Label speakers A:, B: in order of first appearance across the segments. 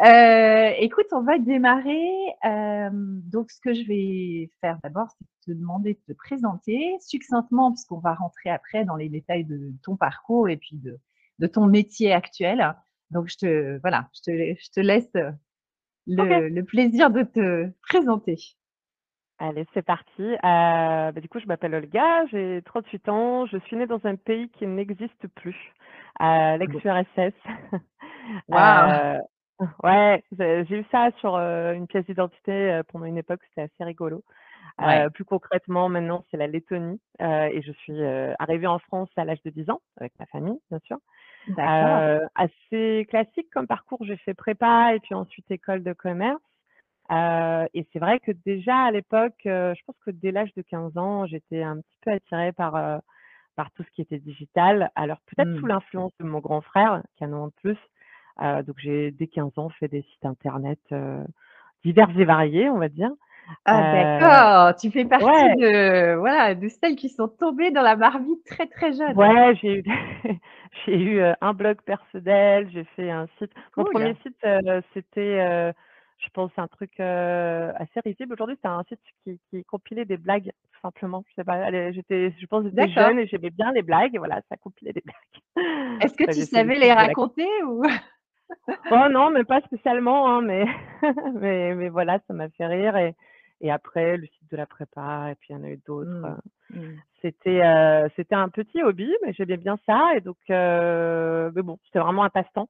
A: Euh, écoute, on va démarrer. Euh, donc, ce que je vais faire d'abord, c'est te demander de te présenter succinctement, puisqu'on va rentrer après dans les détails de ton parcours et puis de, de ton métier actuel. Donc, je te, voilà, je te, je te laisse le, le, plaisir de te présenter.
B: Allez, c'est parti. Euh, bah, du coup, je m'appelle Olga, j'ai 38 ans, je suis née dans un pays qui n'existe plus, euh, l'ex-URSS.
A: Wow.
B: Ouais, j'ai eu ça sur une pièce d'identité pendant une époque, c'était assez rigolo.
A: Ouais.
B: plus concrètement, maintenant, c'est la Lettonie et je suis arrivée en France à l'âge de 10 ans avec ma famille, bien sûr.
A: D'accord.
B: assez classique comme parcours, j'ai fait prépa et puis ensuite école de commerce. et c'est vrai que déjà à l'époque, je pense que dès l'âge de 15 ans, j'étais un petit peu attirée par par tout ce qui était digital. Alors peut-être sous
A: Mmh.
B: l'influence de mon grand frère, qui a 1 an de plus. Heu, donc j'ai dès 15 ans fait des sites internet, heu, divers et variés, on va dire.
A: Ah
B: Heu,
A: d'accord, tu fais partie
B: ouais,
A: de voilà, de celles qui sont tombées dans la marmite très, très jeune.
B: ouais, j'ai eu j'ai eu, un blog personnel, j'ai fait un site mon
A: Cool.
B: 1er site, c'était, je pense un truc, assez risible aujourd'hui, c'était un site qui qui compilait des blagues, tout simplement. Je sais pas, j'étais je pense que j'étais
A: D'accord.
B: jeune et j'aimais bien les blagues et voilà, ça compilait des blagues.
A: Est-ce que
B: Enfin,
A: tu savais les raconter ou?
B: Oh non, mais pas spécialement, hein, mais mais mais voilà, ça m'a fait rire et et après le site de la prépa et puis il y en a eu d'autres,
A: Mmh. Mmh.
B: c'était, heu, c'était un petit hobby, mais j'aimais bien ça et donc heu, mais bon, c'était vraiment un passe-temps.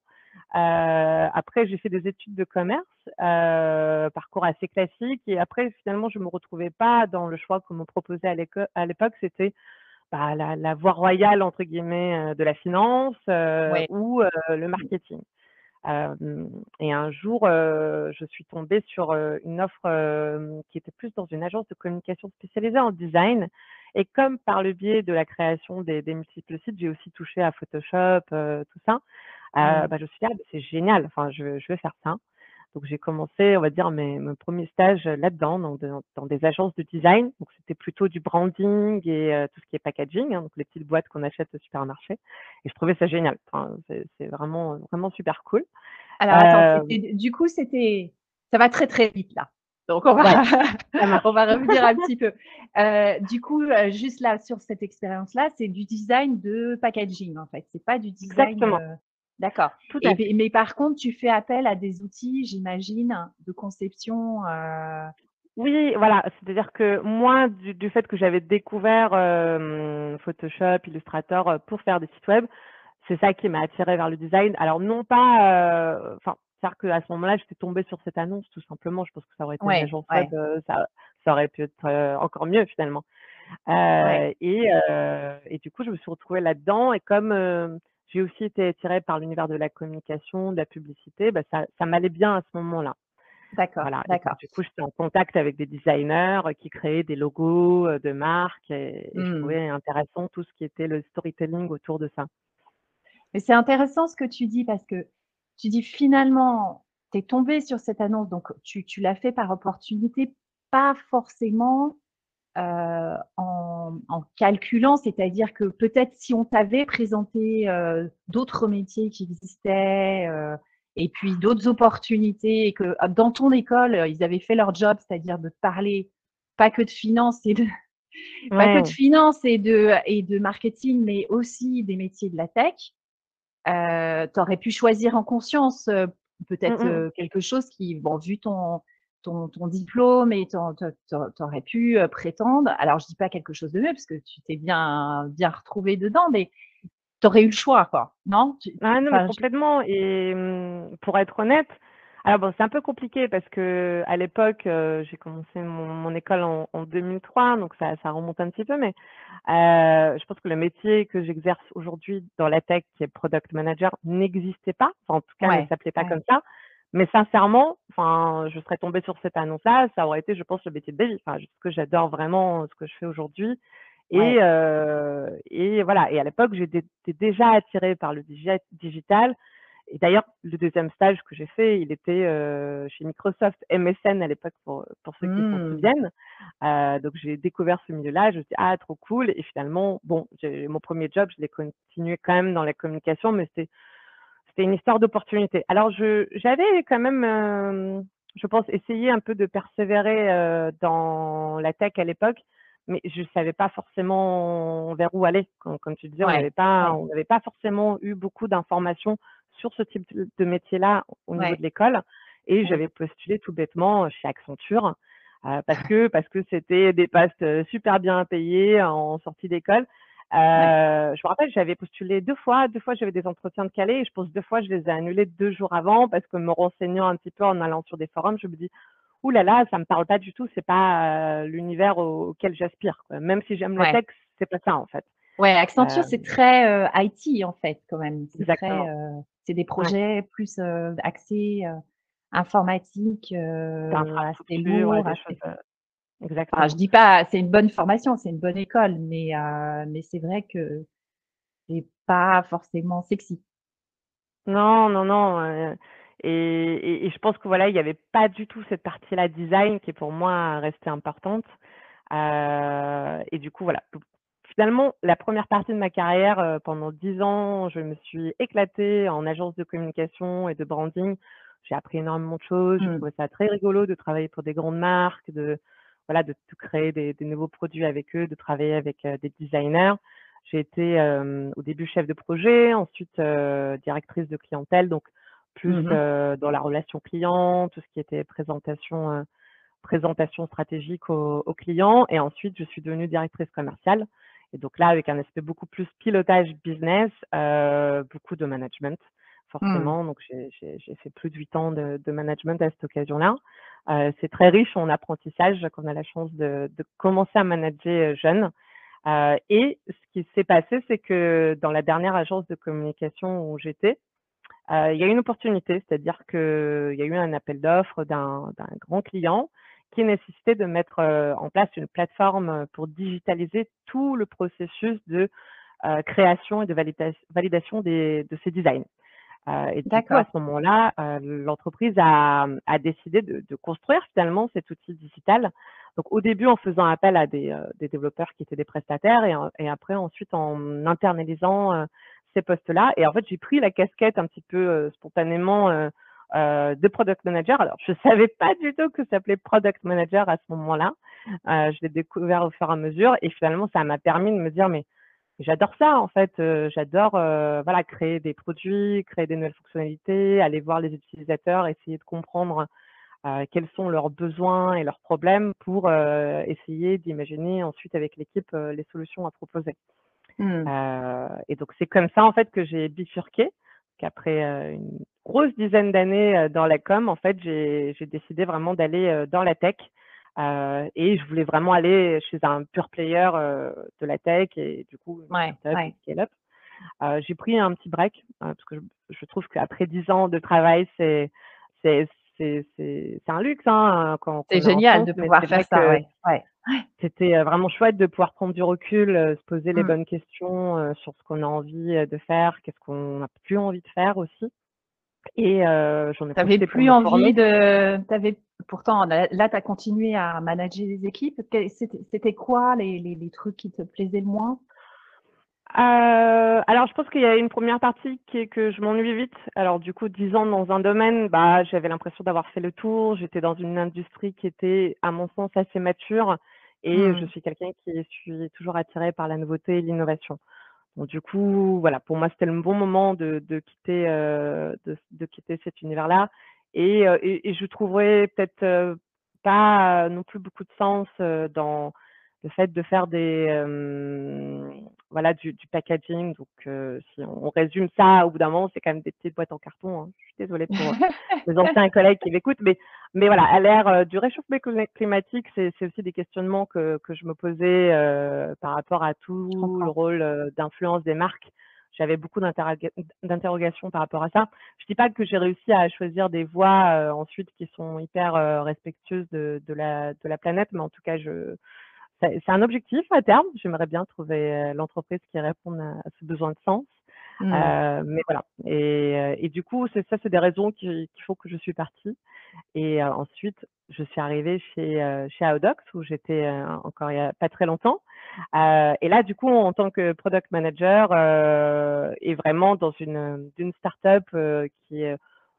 B: Heu, après j'ai fait des études de commerce, parcours assez classique et après finalement je me retrouvais pas dans le choix qu'on me proposait à l'époque, c'était, bah, la la «voie royale» entre guillemets, de la finance,
A: Ouais.
B: ou le marketing. Et un jour, je suis tombée sur, une offre, qui était plus dans une agence de communication spécialisée en design et comme par le biais de la création des des multiples sites, j'ai aussi touché à Photoshop, tout ça,
A: Mmh.
B: bah, je me suis dit: «Ah, c'est génial, enfin je je veux faire ça». Donc j'ai commencé, on va dire mes mes 1ers stages, là-dedans, dans des agences de design. Donc c'était plutôt du branding et heu, tout ce qui est packaging, hein, donc les petites boîtes qu'on achète au supermarché et je trouvais ça génial. Enfin, c'est vraiment, vraiment super cool.
A: Alors attends, c'était du coup, c'était ça va très, très vite là. Donc on va
B: ouais,
A: on va revenir un petit peu. Du coup, juste là, sur cette expérience-là, c'est du design de packaging en fait? C'est pas du design,
B: Exactement,
A: d'accord
B: tout
A: et
B: à
A: beh
B: fait.
A: mais par contre, tu fais appel à des outils, j'imagine, de conception, heu
B: Oui, voilà, c'est-à-dire que moi, du du fait que j'avais découvert, hem, Photoshop, Illustrator, heu, pour faire des sites web, c'est ça qui m'a attirée vers le design. Alors non pas, enfin, c'est-à-dire qu'à ce moment-là, j'étais tombée sur cette annonce tout simplement. Je pense que ça aurait été une
A: ouais,
B: agence
A: ouais,
B: heu, ça ça aurait pu être, encore mieux finalement.
A: ouais.
B: Et et du coup, je me suis retrouvée là-dedans et comme, j'ai aussi été attirée par l'univers de la communication, de la publicité, bah, ça ça m'allait bien à ce moment-là.
A: D'accord,
B: Voilà
A: d'accord.
B: du coup, j'étais en contact avec des designers, heu, qui créaient des logos, heu, de marques et et je
A: Mmh.
B: trouvais intéressant tout ce qui était le storytelling autour de ça.
A: Mais c'est intéressant ce que tu dis parce que tu dis finalement, tu es tombée sur cette annonce, donc tu tu l'as fait par opportunité, pas forcément, heu, en en calculant, c'est-à-dire que peut-être si on t'avait présenté, heu, d'autres métiers qui existaient, heu et puis d'autres opportunités et que, ah, dans ton école, ils avaient fait leur job, c'est-à-dire de parler pas que de finance et de pas que de finance et de et de marketing, mais aussi des métiers de la tech, tu aurais pu choisir en conscience,
B: Mmh
A: peut-être,
B: mh.
A: heu, quelque chose qui bon, vu ton ton ton diplôme et ton tu tu tu aurais pu, prétendre alors je dis pas quelque chose de mieux parce que tu t'es bien bien retrouvée dedans, mais tu aurais eu le choix quoi, non?
B: Ah non, mais complètement et mmh, pour être honnête, alors bon, c'est un peu compliqué parce qu'à l'époque, heu, j'ai commencé mon mon école en en 2003, donc ça ça remonte un petit peu, mais heu, je pense que le métier que j'exerce aujourd'hui dans la tech, qui est product manager, n'existait pas. Enfin, en tout cas, ne
A: ouais,
B: s'appelait pas
A: ouais.
B: comme ça. Mais sincèrement, enfin, je serais tombée sur cette annonce-là, ça aurait été, je pense, le métier de vie. Enfin, ce que j'adore vraiment ce que je fais aujourd'hui. Et, euh, et voilà. Et à l'époque, j'étais déjà attirée par le digital. Et d'ailleurs, le deuxième stage que j'ai fait, il était euh, chez Microsoft MSN à l'époque, pour, pour ceux qui s'en mmh. souviennent. Euh, donc, j'ai découvert ce milieu-là. Je me suis dit, ah, trop cool. Et finalement, bon, mon premier job, je l'ai continué quand même dans la communication, mais c'était c'était une histoire d'opportunité. Alors, j'avais quand même, euh, je pense, essayé un peu de persévérer euh, dans la tech à l'époque, mais je ne savais pas forcément vers où aller. Comme, tu disais, on n'avait pas, on n'avait pas forcément eu beaucoup d'informations sur ce type de métier-là au niveau de l'école. Et j'avais postulé tout bêtement chez Accenture. Euh, parce que parce que c'était des postes super bien payés en sortie d'école euh, je me rappelle, j'avais postulé deux fois. Deux fois, j'avais des entretiens de Calais et je pense deux fois, je les ai annulés deux jours avant parce que me renseignant un petit peu en allant sur des forums, je me dis, ouh là là, ça me parle pas du tout. C'est pas euh, l'univers auquel j'aspire. Même si j'aime le texte, c'est pas ça en fait.
A: Ouais, Accenture, c'est très IT en fait quand même. C'est des projets plus axés informatique, assez lourd, assez... Exactement. je dis pas, c'est une bonne formation, c'est une bonne école, mais, euh, mais c'est vrai que c'est pas forcément sexy.
B: Non, non, non. Euh, et, et, je pense que voilà, il n'y avait pas du tout cette partie-là design qui est pour moi restée importante. Euh, et du coup, voilà. Finalement, la première partie de ma carrière, pendant dix ans, je me suis éclatée en agence de communication et de branding. J'ai appris énormément de choses. Je mmh. trouvais ça très rigolo de travailler pour des grandes marques, de, voilà, de, créer des, nouveaux produits avec eux, de travailler avec des designers. J'ai été au début chef de projet, ensuite directrice de clientèle, donc plus mmh dans la relation client, tout ce qui était présentation, présentation stratégique aux, clients. Et ensuite, je suis devenue directrice commerciale. Et donc là, avec un aspect beaucoup plus pilotage business, beaucoup de management. Mmh. forcément. Donc, j'ai fait plus de huit ans de, management à cette occasion-là. Euh, c'est très riche en apprentissage qu'on a la chance de, commencer à manager jeune. Euh, et ce qui s'est passé, c'est que dans la dernière agence de communication où j'étais, euh, il y a eu une opportunité, c'est-à-dire qu'il y a eu un appel d'offres d'un grand client qui nécessitait de mettre en place une plateforme pour digitaliser tout le processus de création et de validation de ces designs. Euh, et du coup, à ce moment-là, euh, l'entreprise a, a, décidé de, de, construire finalement cet outil digital. Donc, au début, en faisant appel à des, euh, des développeurs qui étaient des prestataires et, et après, ensuite, en internalisant ces postes-là. Et en fait, j'ai pris la casquette un petit peu spontanément de product manager. Alors, je savais pas du tout que ça s'appelait product manager à ce moment-là. je l'ai découvert au fur et à mesure. Et finalement, ça m'a permis de me dire, mais j'adore ça en fait. j'adore voilà créer des produits, créer des nouvelles fonctionnalités, aller voir les utilisateurs, essayer de comprendre quels sont leurs besoins et leurs problèmes pour essayer d'imaginer ensuite avec l'équipe les solutions à proposer. Mmh. et donc c'est comme ça en fait que j'ai bifurqué. Qu'après une grosse dizaine d'années dans la com, en fait, j'ai décidé vraiment d'aller dans la tech euh, et je voulais vraiment aller chez un pure player de la tech et du coup, ouais, scale-up. J'ai pris un petit break parce que je, trouve qu'après 10 ans de travail, c'est c'est un luxe. Hein,
A: c'est génial de pouvoir faire ça. Ouais.
B: C'était vraiment chouette de pouvoir prendre du recul, se poser les mmh. bonnes questions sur ce qu'on a envie de faire, qu'est-ce qu'on n'a plus envie de faire aussi.
A: Et euh, j'en ai T'avais plus envie de. Avais... Pourtant, là, tu as continué à manager les équipes. C'était quoi les, les, les, trucs qui te plaisaient le moins?
B: Euh, alors, je pense qu'il y a une première partie qui est que je m'ennuie vite. Alors, du coup, dix ans dans un domaine, bah, j'avais l'impression d'avoir fait le tour. J'étais dans une industrie qui était, à mon sens, assez mature. Et je mmh. suis quelqu'un qui suis toujours attiré par la nouveauté et l'innovation du coup, voilà, pour moi, c'était le bon moment de, quitter, de, quitter cet univers-là. Et, je trouverais peut-être pas non plus beaucoup de sens dans le fait de faire des, voilà, du, packaging. Donc, si on résume ça, au bout d'un moment, c'est quand même des petites boîtes en carton. Hein. Je suis désolée pour les anciens collègues qui m'écoutent, mais, mais voilà, à l'ère du réchauffement climatique, c'est aussi des questionnements que, que je me posais par rapport à tout le rôle d'influence des marques j'avais beaucoup d'interrogations par rapport à ça. Je dis pas que j'ai réussi à choisir des voies ensuite qui sont hyper respectueuses de, de, la, de la planète, mais en tout cas, je, c'est un objectif à terme. J'aimerais bien trouver l'entreprise qui réponde à, ce besoin de sens. Mmh. Euh, mais voilà. Et, et du coup, c'est ça, c'est des raisons qui, qui, font que je suis partie. Et ensuite, je suis arrivée chez, chez Audox, où j'étais encore il n'y a pas très longtemps. et là, du coup, en tant que product manager, et vraiment dans une, une start-up qui est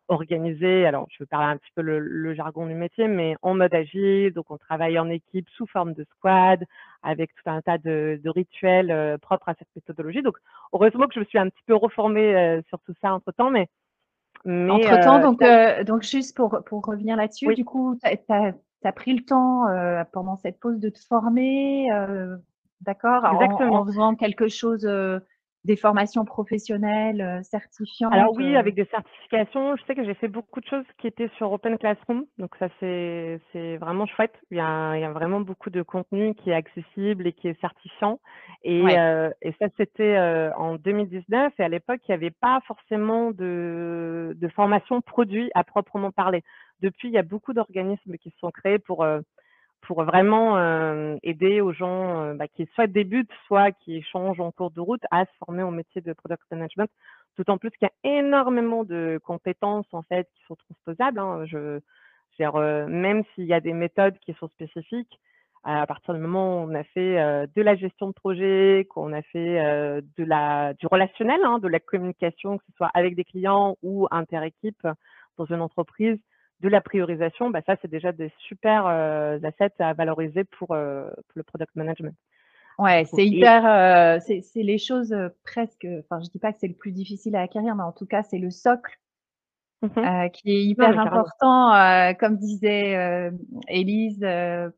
B: organisée, alors je vais parler un petit peu le, jargon du métier, mais en mode agile, donc on travaille en équipe sous forme de squad, avec tout un tas de, rituels propres à cette méthodologie. Donc heureusement que je me suis un petit peu reformée sur tout ça entre-temps, mais
A: entre-temps, donc, donc juste pour, pour revenir là-dessus, du coup, tu as, pris le temps pendant cette pause de te former, d'accord, en, en, faisant quelque chose des formations professionnelles euh, certifiantes
B: Alors oui, avec des certifications. Je sais que j'ai fait beaucoup de choses qui étaient sur Open Classroom. Donc ça, c'est vraiment chouette. Il y, a, il y, a, vraiment beaucoup de contenu qui est accessible et qui est certifiant. Et, euh, et ça, c'était euh, en 2019. Et à l'époque, il n'y avait pas forcément de, de formation produit à proprement parler. Depuis, il y a beaucoup d'organismes qui se sont créés pour pour vraiment aider aux gens bah, qui soit débutent, soit qui changent en cours de route à se former au métier de product management. D'autant plus qu'il y a énormément de compétences en fait qui sont transposables. Hein. Je, même s'il y a des méthodes qui sont spécifiques, à partir du moment où on a fait de la gestion de projet, qu'on a fait du relationnel, hein, de la communication, que ce soit avec des clients ou inter-équipe dans une entreprise, de la priorisation, bah ça, c'est déjà des super euh, assets à valoriser pour, euh, pour, le product management.
A: Ouais, c'est hyper, euh, c'est les choses presque, enfin, je dis pas que c'est le plus difficile à acquérir, mais en tout cas, c'est le socle mmh qui est hyper important, comme disait Élise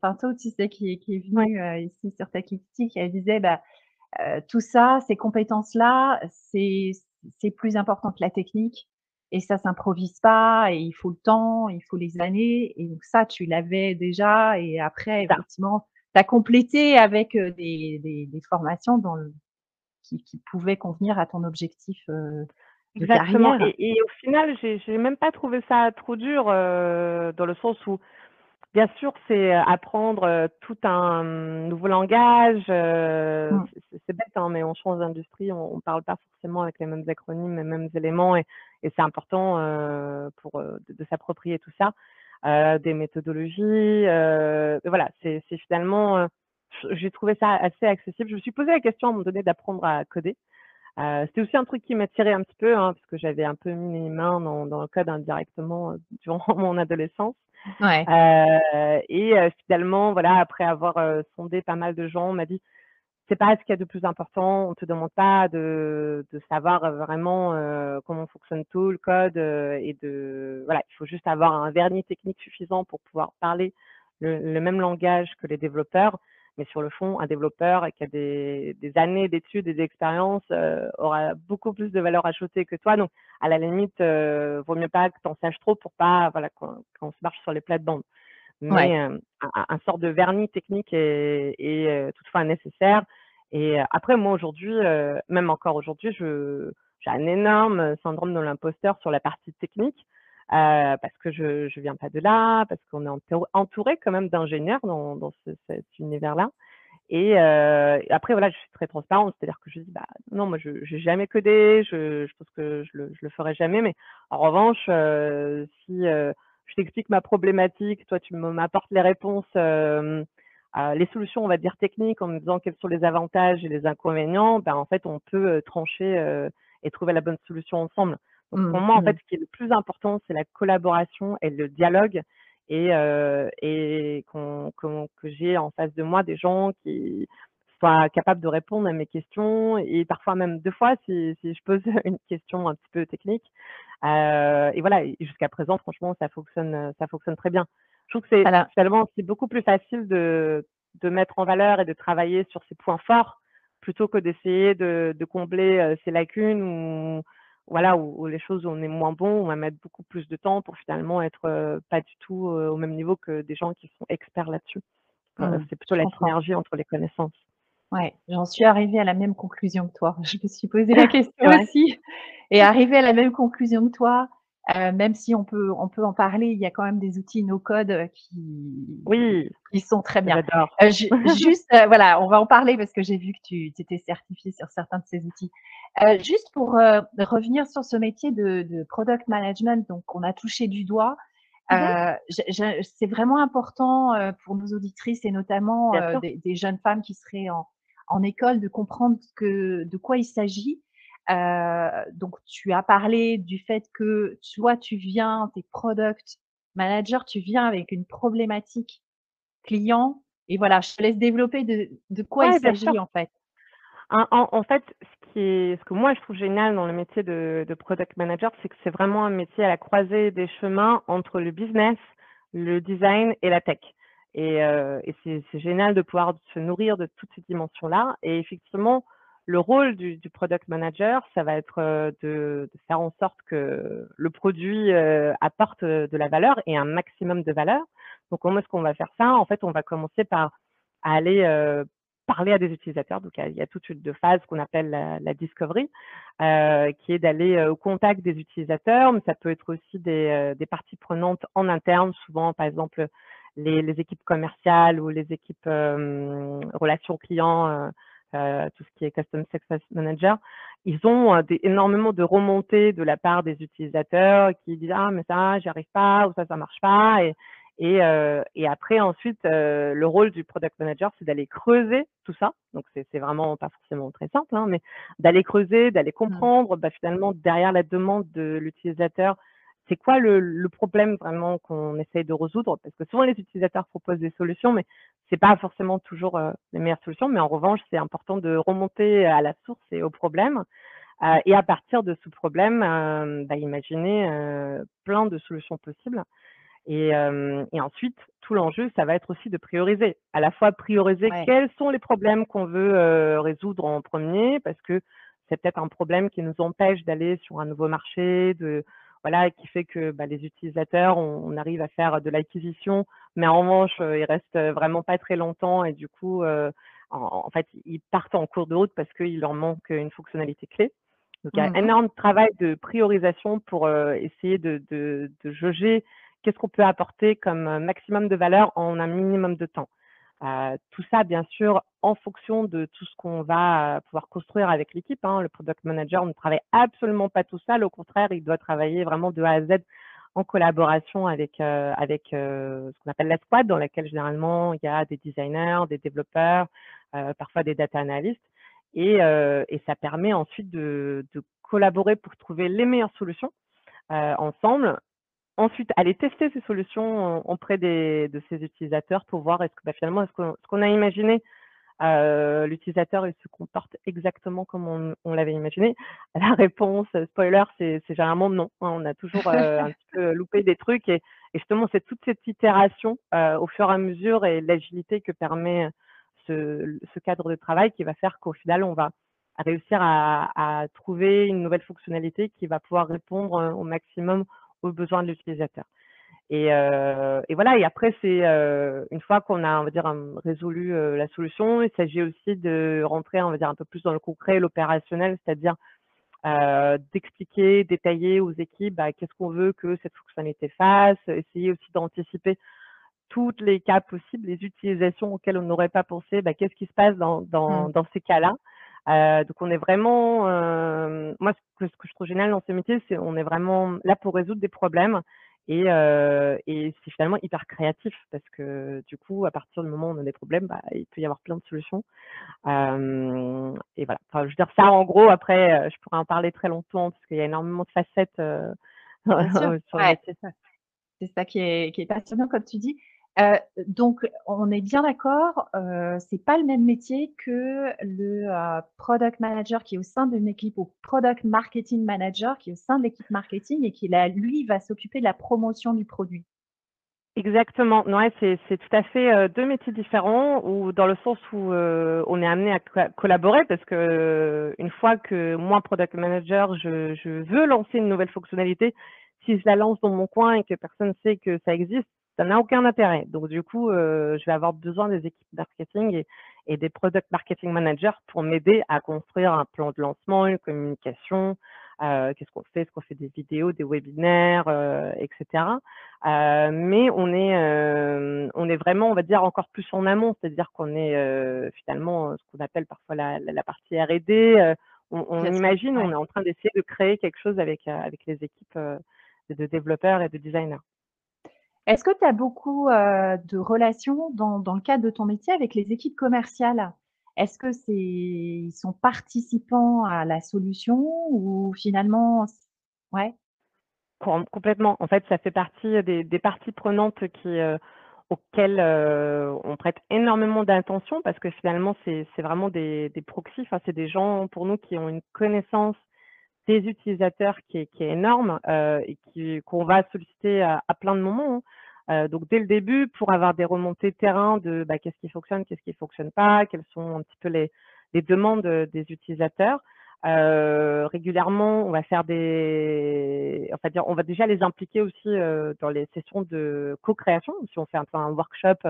A: Pinto, tu sais, qui, qui est venue ici sur Techlistic, elle disait, bah, tout ça, ces compétences-là, c'est plus important que la technique et ça s'improvise pas et il faut le temps, il faut les années et donc ça tu l'avais déjà et après effectivement tu as complété avec des, des, des formations dans le, qui, qui, pouvaient convenir à ton objectif de
B: Exactement. carrière. Et, et, au final, j'ai même pas trouvé ça trop dur dans le sens où Bien sûr, c'est apprendre tout un nouveau langage. Mmh. C'est bête, hein, mais on change d'industrie, on ne parle pas forcément avec les mêmes acronymes, les mêmes éléments, et, c'est important pour de, s'approprier tout ça. des méthodologies, voilà, c'est finalement, j'ai trouvé ça assez accessible. Je me suis posé la question à un moment donné d'apprendre à coder. C'était aussi un truc qui m'attirait un petit peu, hein, parce que j'avais un peu mis mes mains dans, dans le code indirectement durant mon adolescence.
A: Ouais.
B: Euh, et finalement, voilà, après avoir sondé pas mal de gens, on m'a dit c'est pas ce qu'il y a de plus important. On te demande pas de, de savoir vraiment comment fonctionne tout le code et de voilà, il faut juste avoir un vernis technique suffisant pour pouvoir parler le, même langage que les développeurs. Mais sur le fond, un développeur qui a des, des années d'études et d'expérience aura beaucoup plus de valeur ajoutée que toi. Donc, à la limite, euh, vaut mieux pas que tu en saches trop pour pas, voilà, qu'on se marche sur les plates-bandes. Mais un, un, sort de vernis technique est, est toutefois nécessaire. Et après, moi, aujourd'hui, même encore aujourd'hui, j'ai un énorme syndrome de l'imposteur sur la partie technique. Euh, parce que je ne viens pas de là, parce qu'on est entouré quand même d'ingénieurs dans, dans ce, cet univers-là. Et euh, après, voilà, je suis très transparente, c'est-à-dire que je dis, bah non, moi, je n'ai jamais codé, je, je pense que je le, je le ferai jamais, mais en revanche, euh, si euh, je t'explique ma problématique, toi, tu m'apportes les réponses, euh, les solutions, on va dire techniques, en me disant quels sont les avantages et les inconvénients, ben, en fait, on peut trancher et trouver la bonne solution ensemble. Donc, pour mmh, moi, en fait, mmh. ce qui est le plus important, c'est la collaboration et le dialogue et, euh, que j'ai en face de moi des gens qui soient capables de répondre à mes questions et parfois même deux fois si, si je pose une question un petit peu technique. Euh, et voilà, jusqu'à présent, franchement, ça fonctionne, ça fonctionne très bien. Trouve que c'est finalement c'est beaucoup plus facile de, de mettre en valeur et de travailler sur ses points forts plutôt que d'essayer de, de combler euh, ses lacunes ou voilà, où, les choses où on est moins bon, on va mettre beaucoup plus de temps pour finalement être pas du tout au même niveau que des gens qui sont experts là-dessus. Mmh, c'est plutôt la synergie entre les connaissances.
A: Ouais, j'en suis arrivée à la même conclusion que toi. Je me suis posé la question aussi et arrivée à la même conclusion que toi, heu, même si on peut on peut en parler, il y a quand même des outils no code, qui
B: Oui,
A: qui sont très bien. ju juste, heu, voilà, on va en parler parce que j'ai vu que tu étais certifiée sur certains de ces outils. Heu, juste pour, revenir sur ce métier de de product management, donc on a touché du doigt.
B: Mmh
A: je c'est vraiment important, pour nos auditrices et notamment, des des jeunes femmes qui seraient en en école de comprendre que de quoi il s'agit. Heu, donc tu as parlé du fait que toi tu viens, tu es product manager, tu viens avec une problématique client et voilà, je te laisse développer de de quoi il
B: Ouais,
A: s'agit en fait.
B: En en en fait, ce qui est ce que moi je trouve génial dans le métier de de product manager, c'est que c'est vraiment un métier à la croisée des chemins entre le business, le design et la tech. Et heu et c'est c'est génial de pouvoir se nourrir de toutes ces dimensions-là et effectivement, le rôle du du product manager, ça va être, heu, de de faire en sorte que le produit, heu, apporte, heu, de la valeur et un maximum de valeur. Donc comment est-ce qu'on va faire ça? En fait, on va commencer par aller, heu, parler à des utilisateurs. Donc, il y a toute une de phases qu'on appelle la la discovery, heu, qui est d'aller, heu, au contact des utilisateurs, mais ça peut être aussi des, des parties prenantes en interne, souvent, par exemple, les les équipes commerciales ou les équipes, relations clients, heu, tout ce qui est Custom Success Manager. Ils ont, des énormément de remontées de la part des utilisateurs qui disent: «Ah mais ça, j'y arrive pas» ou «Ça, ça marche pas» et et après ensuite, le rôle du product manager, c'est d'aller creuser tout ça. Donc c'est c'est vraiment pas forcément très simple, hein, mais d'aller creuser, d'aller
A: Mmh.
B: comprendre, bah, finalement derrière la demande de l'utilisateur, c'est quoi le le problème vraiment qu'on essaye de résoudre? Parce que souvent les utilisateurs proposent des solutions, mais c'est pas forcément toujours, heu, les meilleures solutions. Mais en revanche, c'est important de remonter à la source et au problème, heu et à partir de ce problème, hem, bah, imaginer, plein de solutions possibles. Et, ensuite, tout l'enjeu, ça va être aussi de prioriser. À la fois prioriser
A: Ouais.
B: quels sont les problèmes qu'on veut, résoudre en premier, parce que c'est peut-être un problème qui nous empêche d'aller sur un nouveau marché, de voilà, qui fait que, bah, les utilisateurs, on on arrive à faire de l'acquisition, mais en revanche, heu, ils restent, vraiment pas très longtemps et du coup, heu, en en fait, ils partent en cours de route parce qu'il leur manque, une fonctionnalité clé. Donc il y a
A: Mmh
B: énorme travail de priorisation pour, essayer de de de jauger qu'est-ce qu'on peut apporter comme, maximum de valeur en un minimum de temps. Tout ça bien sûr en fonction de tout ce qu'on va, pouvoir construire avec l'équipe, hein. Le product manager ne travaille absolument pas tout seul, au contraire, il doit travailler vraiment de A à Z en collaboration avec, avec, ce qu'on appelle la squad dans laquelle généralement il y a des designers, des développeurs, parfois des data analysts et ça permet ensuite de collaborer pour trouver les meilleures solutions, ensemble Ensuite, aller tester ces solutions, heu, auprès des de ces utilisateurs pour voir est-ce que, bah, finalement, est-ce qu'on ce qu'on a imaginé, heu, l'utilisateur, il se comporte exactement comme on on l'avait imaginé? La réponse, heu, spoiler, c'est c'est généralement non, hein. On a toujours, un petit peu loupé des trucs et et justement, c'est toute cette itération, au fur et à mesure et l'agilité que permet, ce ce cadre de travail qui va faire qu'au final, on va réussir à à trouver une nouvelle fonctionnalité qui va pouvoir répondre, au maximum aux besoins de l'utilisateur. Et, et voilà et après c'est, heu, une fois qu'on a, on va dire, résolu, heu, la solution, il s'agit aussi de rentrer, on va dire, un peu plus dans le concret, l'opérationnel, c'est-à-dire, d'expliquer, détailler aux équipes, bah, qu'est-ce qu'on veut que cette fonctionnalité fasse, essayer aussi d'anticiper toutes les cas possibles, les utilisations auxquelles on n'aurait pas pensé, bah, qu'est-ce qui se passe dans dans
A: Mmh.
B: dans ces cas-là? Heu, donc on est vraiment, hem, moi ce que ce que je trouve génial dans ce métier, c'est on est vraiment là pour résoudre des problèmes et heu et c'est finalement hyper créatif parce que du coup, à partir du moment où on a des problèmes, bah, il peut y avoir plein de solutions. Et voilà, enfin je veux dire ça en gros après, heu, je pourrais en parler très longtemps parce qu'il y a énormément de facettes,
A: sûr,
B: sur
A: ouais.
B: métier.
A: C'est ça qui est qui est passionnant comme tu dis. Heu, donc on est bien d'accord, heu, c'est pas le même métier que le, heu, product manager qui est au sein d'une équipe ou product marketing manager qui est au sein de l'équipe marketing et qui là, lui, va s'occuper de la promotion du produit.
B: Exactement. Ouais, c'est tout à fait, heu, 2 métiers différents ou dans le sens où, on est amené à co collaborer parce que, une fois que moi, product manager, je je veux lancer une nouvelle fonctionnalité, si je la lance dans mon coin et que personne sait que ça existe, ça n'a aucun intérêt. Donc du coup, heu, je vais avoir besoin des équipes marketing et et des product marketing managers pour m'aider à construire un plan de lancement, une communication, euh, qu'est-ce qu'on fait? Est-ce qu'on fait des vidéos, des webinaires, euh, etc. Euh, mais on est, on est vraiment, on va dire, encore plus en amont, c'est-à-dire qu'on est finalement ce qu'on appelle parfois la, la, partie R&D. on, on imagine, on est en train d'essayer de créer quelque chose avec, avec les équipes de développeurs et de designers.
A: Est-ce que tu as beaucoup de relations dans, le cadre de ton métier avec les équipes commerciales? Est-ce que c'est ils sont participants à la solution ou finalement ouais?
B: complètement. En fait, ça fait partie des des parties prenantes euh, auxquelles, euh, on prête énormément d'attention parce que finalement c'est c'est vraiment des des proxys, enfin c'est des gens pour nous qui ont une connaissance des utilisateurs qui est qui est énorme, euh, et qu'on va solliciter à à plein de moments, hein. Euh, donc dès le début, pour avoir des remontées terrain de bah, qu'est-ce qui fonctionne, qu'est-ce qui ne fonctionne pas, quelles sont un petit peu les, demandes des utilisateurs. Euh, régulièrement, on va faire des, enfin, dire, on va déjà les impliquer aussi euh, dans les sessions de co-création. Si on fait un un workshop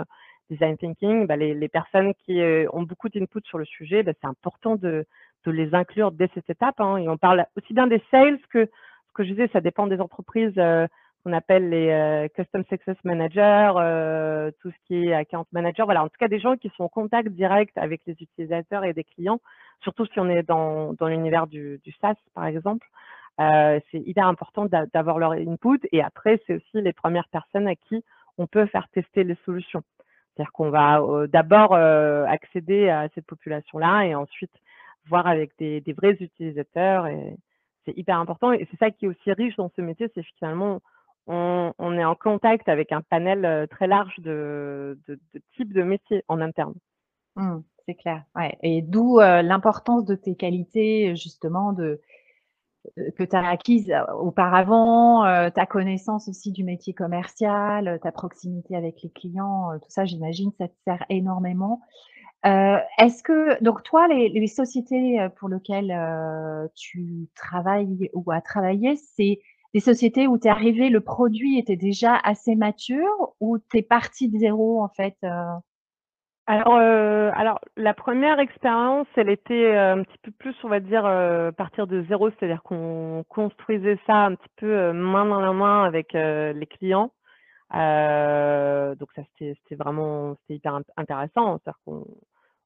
B: design thinking, bah, les, personnes qui ont beaucoup d'input sur le sujet, bah, c'est important de, les inclure dès cette étape. Hein. et on parle aussi bien des sales que ce que je disais, ça dépend des entreprises qu'on appelle les euh, Custom Success Managers, euh, tout ce qui est Account Manager. Voilà, en tout cas, des gens qui sont en contact direct avec les utilisateurs et des clients, surtout si on est dans, dans l'univers du, du, SaaS, par exemple. Euh, c'est hyper important d'avoir leur input. Et après, c'est aussi les premières personnes à qui on peut faire tester les solutions. C'est-à-dire qu'on va d'abord accéder à cette population-là et ensuite voir avec des, vrais utilisateurs. Et c'est hyper important. Et c'est ça qui est aussi riche dans ce métier, c'est finalement on, est en contact avec un panel euh, très large de, types de métiers en interne.
A: Mmh, c'est clair. Ouais. Et d'où euh, l'importance de tes qualités, justement, de, euh, que tu as acquises auparavant, ta connaissance aussi du métier commercial, ta proximité avec les clients, tout ça, j'imagine, ça te sert énormément. Est-ce que, donc toi, les, sociétés pour lesquelles tu travailles ou as travaillé, c'est des sociétés où tu es arrivé, le produit était déjà assez mature ou tu es parti de zéro en fait euh?
B: Alors, euh, alors, la première expérience, elle était euh, un petit peu plus, on va dire, partir de zéro, c'est-à-dire qu'on construisait ça un petit peu main dans la main avec les clients. Donc ça, c'était vraiment, hyper intéressant. C'est-à-dire qu'on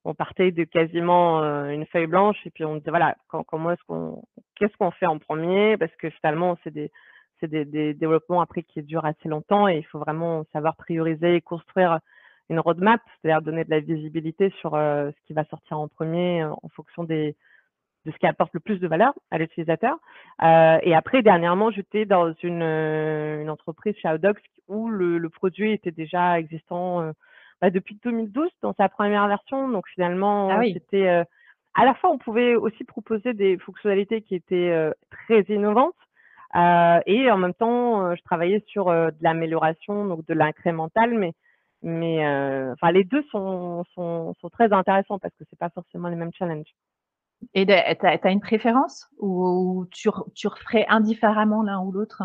B: on partait de quasiment une feuille blanche et puis on disait voilà comment est-ce qu'on qu'est-ce qu'on fait en premier? Parce que finalement c'est des c'est des, des, développements après qui durent assez longtemps et il faut vraiment savoir prioriser et construire une roadmap, c'est-à-dire donner de la visibilité sur ce qui va sortir en premier en fonction des de ce qui apporte le plus de valeur à l'utilisateur. et après, dernièrement, j'étais dans une, une entreprise chez Audox où le, le, produit était déjà existant bah, depuis 2012 dans sa première version. Donc finalement, ah c'était euh, à la fois on pouvait aussi proposer des fonctionnalités qui étaient euh, très innovantes euh, et en même temps je travaillais sur de l'amélioration, donc de l'incrémental, mais mais enfin les deux sont, sont, sont, très intéressants parce que c'est pas forcément les mêmes challenges.
A: Et tu as, une préférence? Ou tu, tu referais indifféremment l'un ou l'autre?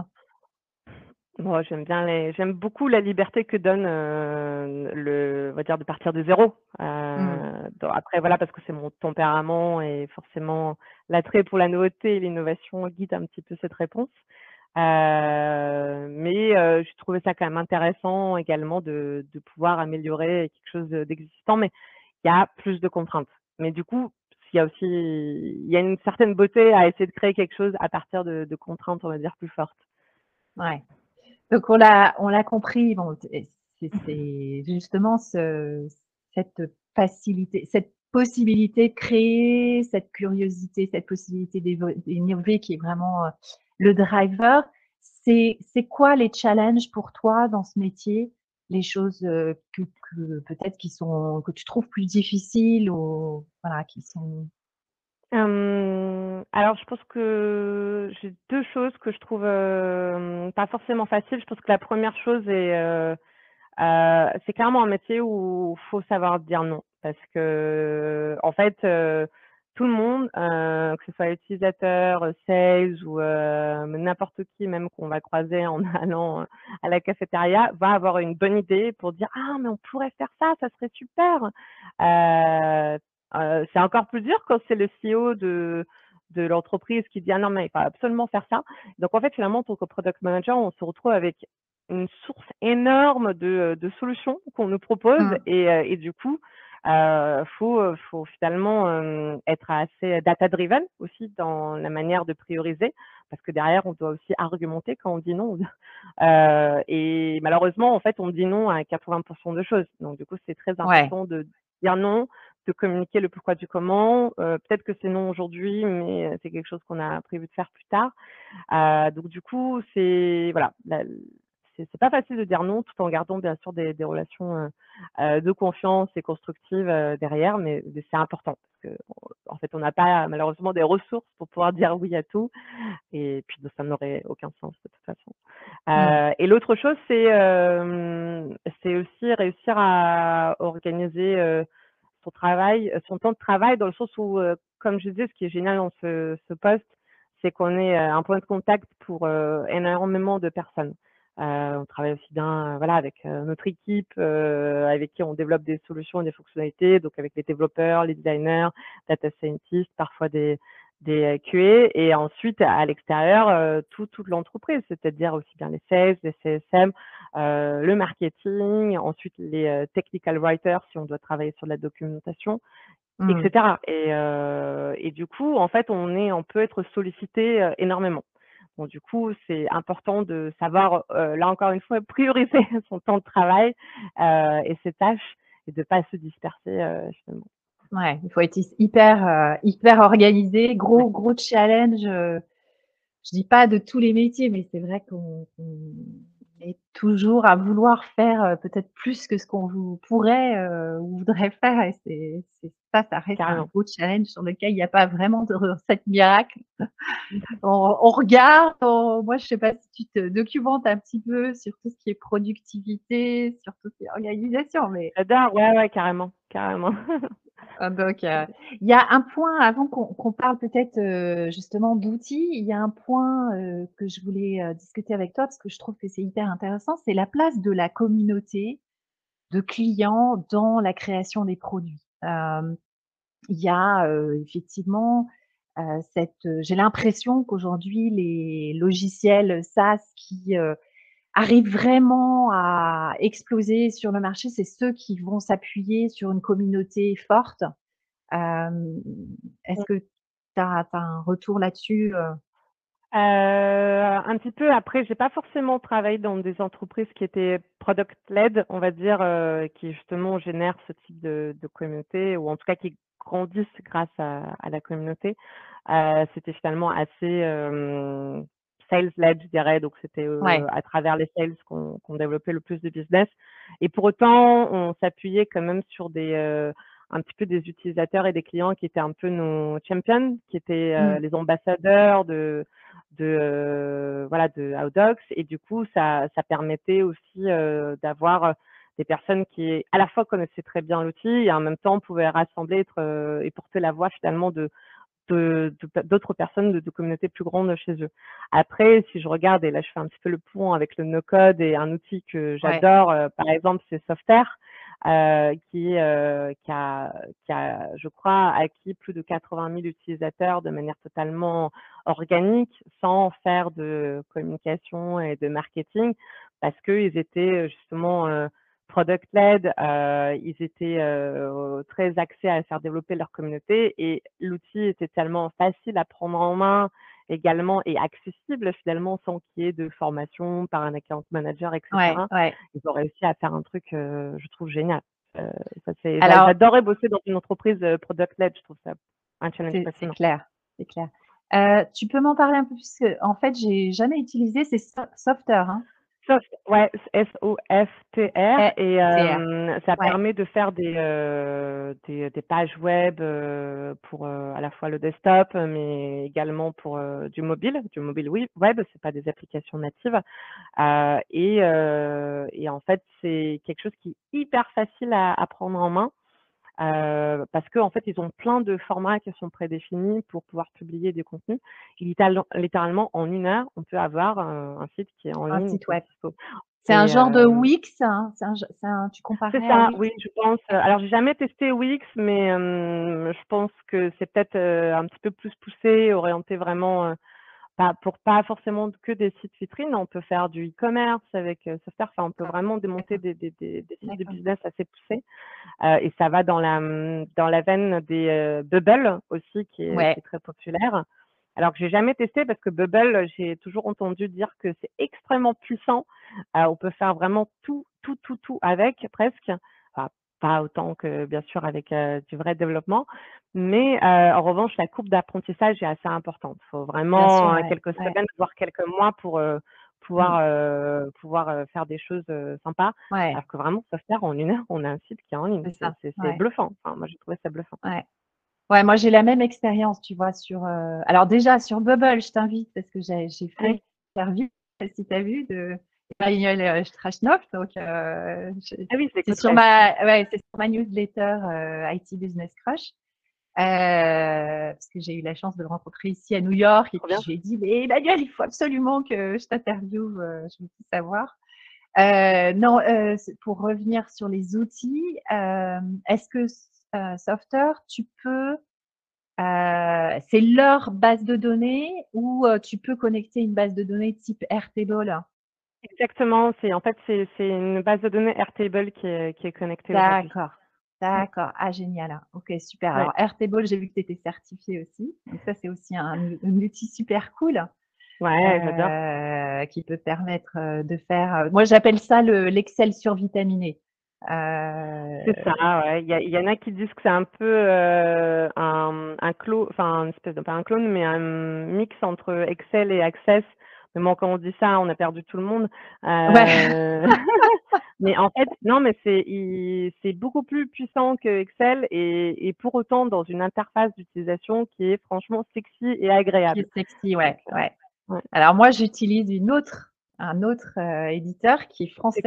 B: Moi, j'aime bien les j'aime beaucoup la liberté que donne, euh, le on va dire de partir de zéro. Euh, mmh. après voilà, parce que c'est mon tempérament et forcément l'attrait pour la nouveauté et l'innovation guide un petit peu cette réponse. Euh, mais je trouvais ça quand même intéressant également de de pouvoir améliorer quelque chose d'existant, mais il y a plus de contraintes. Mais du coup, il y a aussi il y a une certaine beauté à essayer de créer quelque chose à partir de contraintes, on va dire, plus fortes.
A: Ouais. Donc on l'a on l'a compris, c'est justement ce, cette facilité, cette possibilité de créer, cette curiosité, cette possibilité d'innover qui est vraiment euh, le driver. C'est quoi les challenges pour toi dans ce métier? Les choses que, peut-être qui sont que tu trouves plus difficiles ou voilà qui sont
B: alors je pense que j'ai deux choses que je trouve, pas forcément faciles. Je pense que la première chose est, c'est clairement un métier où faut savoir dire non. Parce que, en fait, tout le monde, que ce soit utilisateur, sales ou n'importe qui même qu'on va croiser en allant à la cafétéria, va avoir une bonne idée pour dire: «Ah mais on pourrait faire ça, ça serait super!» c'est encore plus dur quand c'est le CEO de de l'entreprise qui dit: «Ah non mais il faut absolument faire ça». Donc en fait, finalement, en tant que product manager, on se retrouve avec une source énorme de, de solutions qu'on nous propose
A: Mmh.
B: et, et du coup, euh, faut, faut finalement euh, être assez data driven aussi dans la manière de prioriser parce que derrière on doit aussi argumenter quand on dit non. Euh, et malheureusement en fait on dit non à 80% de choses. Donc du coup c'est très important de dire non de communiquer le pourquoi du comment. Peut-être que c'est non aujourd'hui mais c'est quelque chose qu'on a prévu de faire plus tard. Donc du coup c'est voilà la, c'est pas facile de dire non tout en gardant bien sûr des, des relations euh, euh, de confiance et constructives euh, derrière, mais, c'est important parce que en fait on n'a pas malheureusement des ressources pour pouvoir dire oui à tout et puis ça n'aurait aucun sens de toute façon. Mmh. Et l'autre chose c'est c'est aussi réussir à organiser son travail, son temps de travail dans le sens où comme je disais ce qui est génial dans ce, ce poste c'est qu'on est un point de contact pour énormément de personnes. Euh, on travaille aussi bien voilà, avec euh, notre équipe, euh, avec qui on développe des solutions et des fonctionnalités, donc avec les développeurs, les designers, data scientists, parfois des, des QA, et ensuite à l'extérieur, tout, toute l'entreprise, c'est-à-dire aussi bien les sales, les CSM, le marketing, ensuite les technical writers si on doit travailler sur la documentation, etc. Mmh. Et, et, du coup, en fait, on, est, on peut être sollicité énormément du coup, c'est important de savoir, là encore une fois, prioriser son temps de travail et ses tâches et de ne pas se disperser finalement.
A: Ouais, il faut être hyper, hyper organisé. Gros, gros challenge. je dis pas de tous les métiers, mais c'est vrai qu'on est toujours à vouloir faire peut-être plus que ce qu'on pourrait ou voudrait faire. Et c'est ça, ça reste un gros challenge sur lequel il n'y a pas vraiment de recette miracle. on, regarde, moi je sais pas si tu te documentes un petit peu sur tout ce qui est productivité, sur tout ce qui est organisation, mais.
B: J'adore, ouais, ouais, carrément, carrément.
A: donc, euh, il y a un point, avant qu'on parle peut-être euh, justement d'outils, il y a un point euh, que je voulais discuter avec toi parce que je trouve que c'est hyper intéressant, c'est la place de la communauté de clients dans la création des produits. il y a effectivement cette, j'ai l'impression qu'aujourd'hui les logiciels SaaS qui arrivent vraiment à exploser sur le marché, c'est ceux qui vont s'appuyer sur une communauté forte. Est-ce que tu as, un retour là-dessus
B: un petit peu. Après, j'ai pas forcément travaillé dans des entreprises qui étaient product-led, on va dire, qui justement génèrent ce type de, communauté, ou en tout cas qui grandissent grâce à, la communauté. C'était finalement assez sales-led, je dirais. Donc, c'était à travers les sales qu'on développait le plus de business. Et pour autant, on s'appuyait quand même sur des un petit peu des utilisateurs et des clients qui étaient un peu nos champions, qui étaient mmh. les ambassadeurs de de voilà de Outdocs et du coup ça ça permettait aussi d'avoir des personnes qui à la fois connaissaient très bien l'outil et en même temps pouvaient rassembler être, et porter la voix finalement de d'autres personnes de, communautés plus grandes chez eux. Après, si je regarde, et là je fais un petit peu le pont avec le no-code et un outil que j'adore, par exemple, c'est Softair, euh, qui, euh, qui, a, qui, a, je crois, acquis plus de 80 000 utilisateurs de manière totalement organique, sans faire de communication et de marketing, parce qu'ils étaient justement euh, product-led, euh, ils étaient euh, très axés à faire développer leur communauté et l'outil était tellement facile à prendre en main également et accessible finalement sans qu'il y ait de formation par un account manager, etc. Ils ont réussi à faire un truc, euh, je trouve, génial. J'adorais bosser dans une entreprise product-led, je trouve ça un challenge
A: C'est clair, c'est clair. tu peux m'en parler un peu plus En fait, j'ai jamais utilisé ces softwares. Hein.
B: Soft, ouais, S-O-F-T-R. Et ça permet de faire des, des, des, pages web pour à la fois le desktop, mais également pour du mobile, du mobile web. C'est pas des applications natives. et, et en fait, c'est quelque chose qui est hyper facile à, à prendre en main. Euh, parce qu'en fait, ils ont plein de formats qui sont prédéfinis pour pouvoir publier des contenus. Et littéralement, en une heure, on peut avoir un, site qui est en
A: Un
B: ligne.
A: site
B: qui est
A: web. C'est un genre de
B: euh,
A: Wix, hein? C'est un, c'est un- tu
B: c'est
A: comparais à
B: ça,
A: Wix?
B: oui, je pense. euh, Alors, j'ai jamais testé Wix, mais euh, je pense que c'est peut-être euh, un petit peu plus poussé, orienté vraiment euh, pas, pour pas forcément que des sites vitrines. On peut faire du e-commerce avec euh, Software. Enfin, on peut
A: D'accord,
B: vraiment démonter des, des, des, des sites de business assez poussés. Euh, et ça va dans la, dans la veine des euh, Bubble aussi, qui est, qui est très populaire. Alors que j'ai jamais testé parce que Bubble, j'ai toujours entendu dire que c'est extrêmement puissant. Euh, on peut faire vraiment tout, tout, tout, tout avec presque. Pas autant que bien sûr avec euh, du vrai développement, mais euh, en revanche, la courbe d'apprentissage est assez importante. Il faut vraiment
A: sûr,
B: euh,
A: ouais,
B: quelques
A: ouais.
B: semaines, voire quelques mois pour euh, pouvoir, pouvoir faire des choses sympas. Alors que vraiment, ça faire en une heure, on a un site qui est en ligne.
A: c'est
B: bluffant. Enfin, moi, j'ai trouvé ça bluffant.
A: ouais. Moi j'ai la même expérience, tu vois, sur. Alors déjà sur Bubble, je t'invite parce que j'ai fait l'interview, si tu as vu, de Emmanuel euh, Strachnov. Donc euh,
B: Ah oui,
A: c'est sur ma, ouais, c'est sur ma newsletter euh, IT Business Crush. Euh, parce que j'ai eu la chance de le rencontrer ici à New York et puis
B: bien.
A: je lui ai dit mais Emmanuel il faut absolument que je t'interviewe je veux tout savoir non pour revenir sur les outils est-ce que Softer tu peux euh, c'est leur base de données ou euh, tu peux connecter une base de données type Airtable?
B: Exactement. C'est en fait c'est c'est une base de données Airtable qui est, qui est connectée aujourd'hui.
A: D'accord,
B: Mm.
A: d'accord. Ah, génial. hein. Ok, super.
B: Ouais.
A: Alors, Airtable, j'ai vu que tu étais certifié aussi. Donc, ça, c'est aussi un, un outil super cool
B: Ouais, j'adore.
A: euh, qui peut permettre euh, de faire. euh, Moi, j'appelle ça le l'Excel survitaminé. Euh,
B: C'est ça, ouais. Il y, en a qui disent que c'est un peu euh, un, un clone, enfin, une espèce de, pas un clone, mais un mix entre Excel et Access. Mais bon, quand on dit ça, on a perdu tout le monde.
A: Ouais.
B: Euh, mais en fait, non, mais c'est beaucoup plus puissant que Excel et, et pour autant dans une interface d'utilisation qui est franchement sexy et
A: Qui
B: agréable.
A: est sexy, ouais,
B: euh,
A: ouais.
B: ouais.
A: Alors, moi, j'utilise une autre, un autre euh, éditeur qui est français.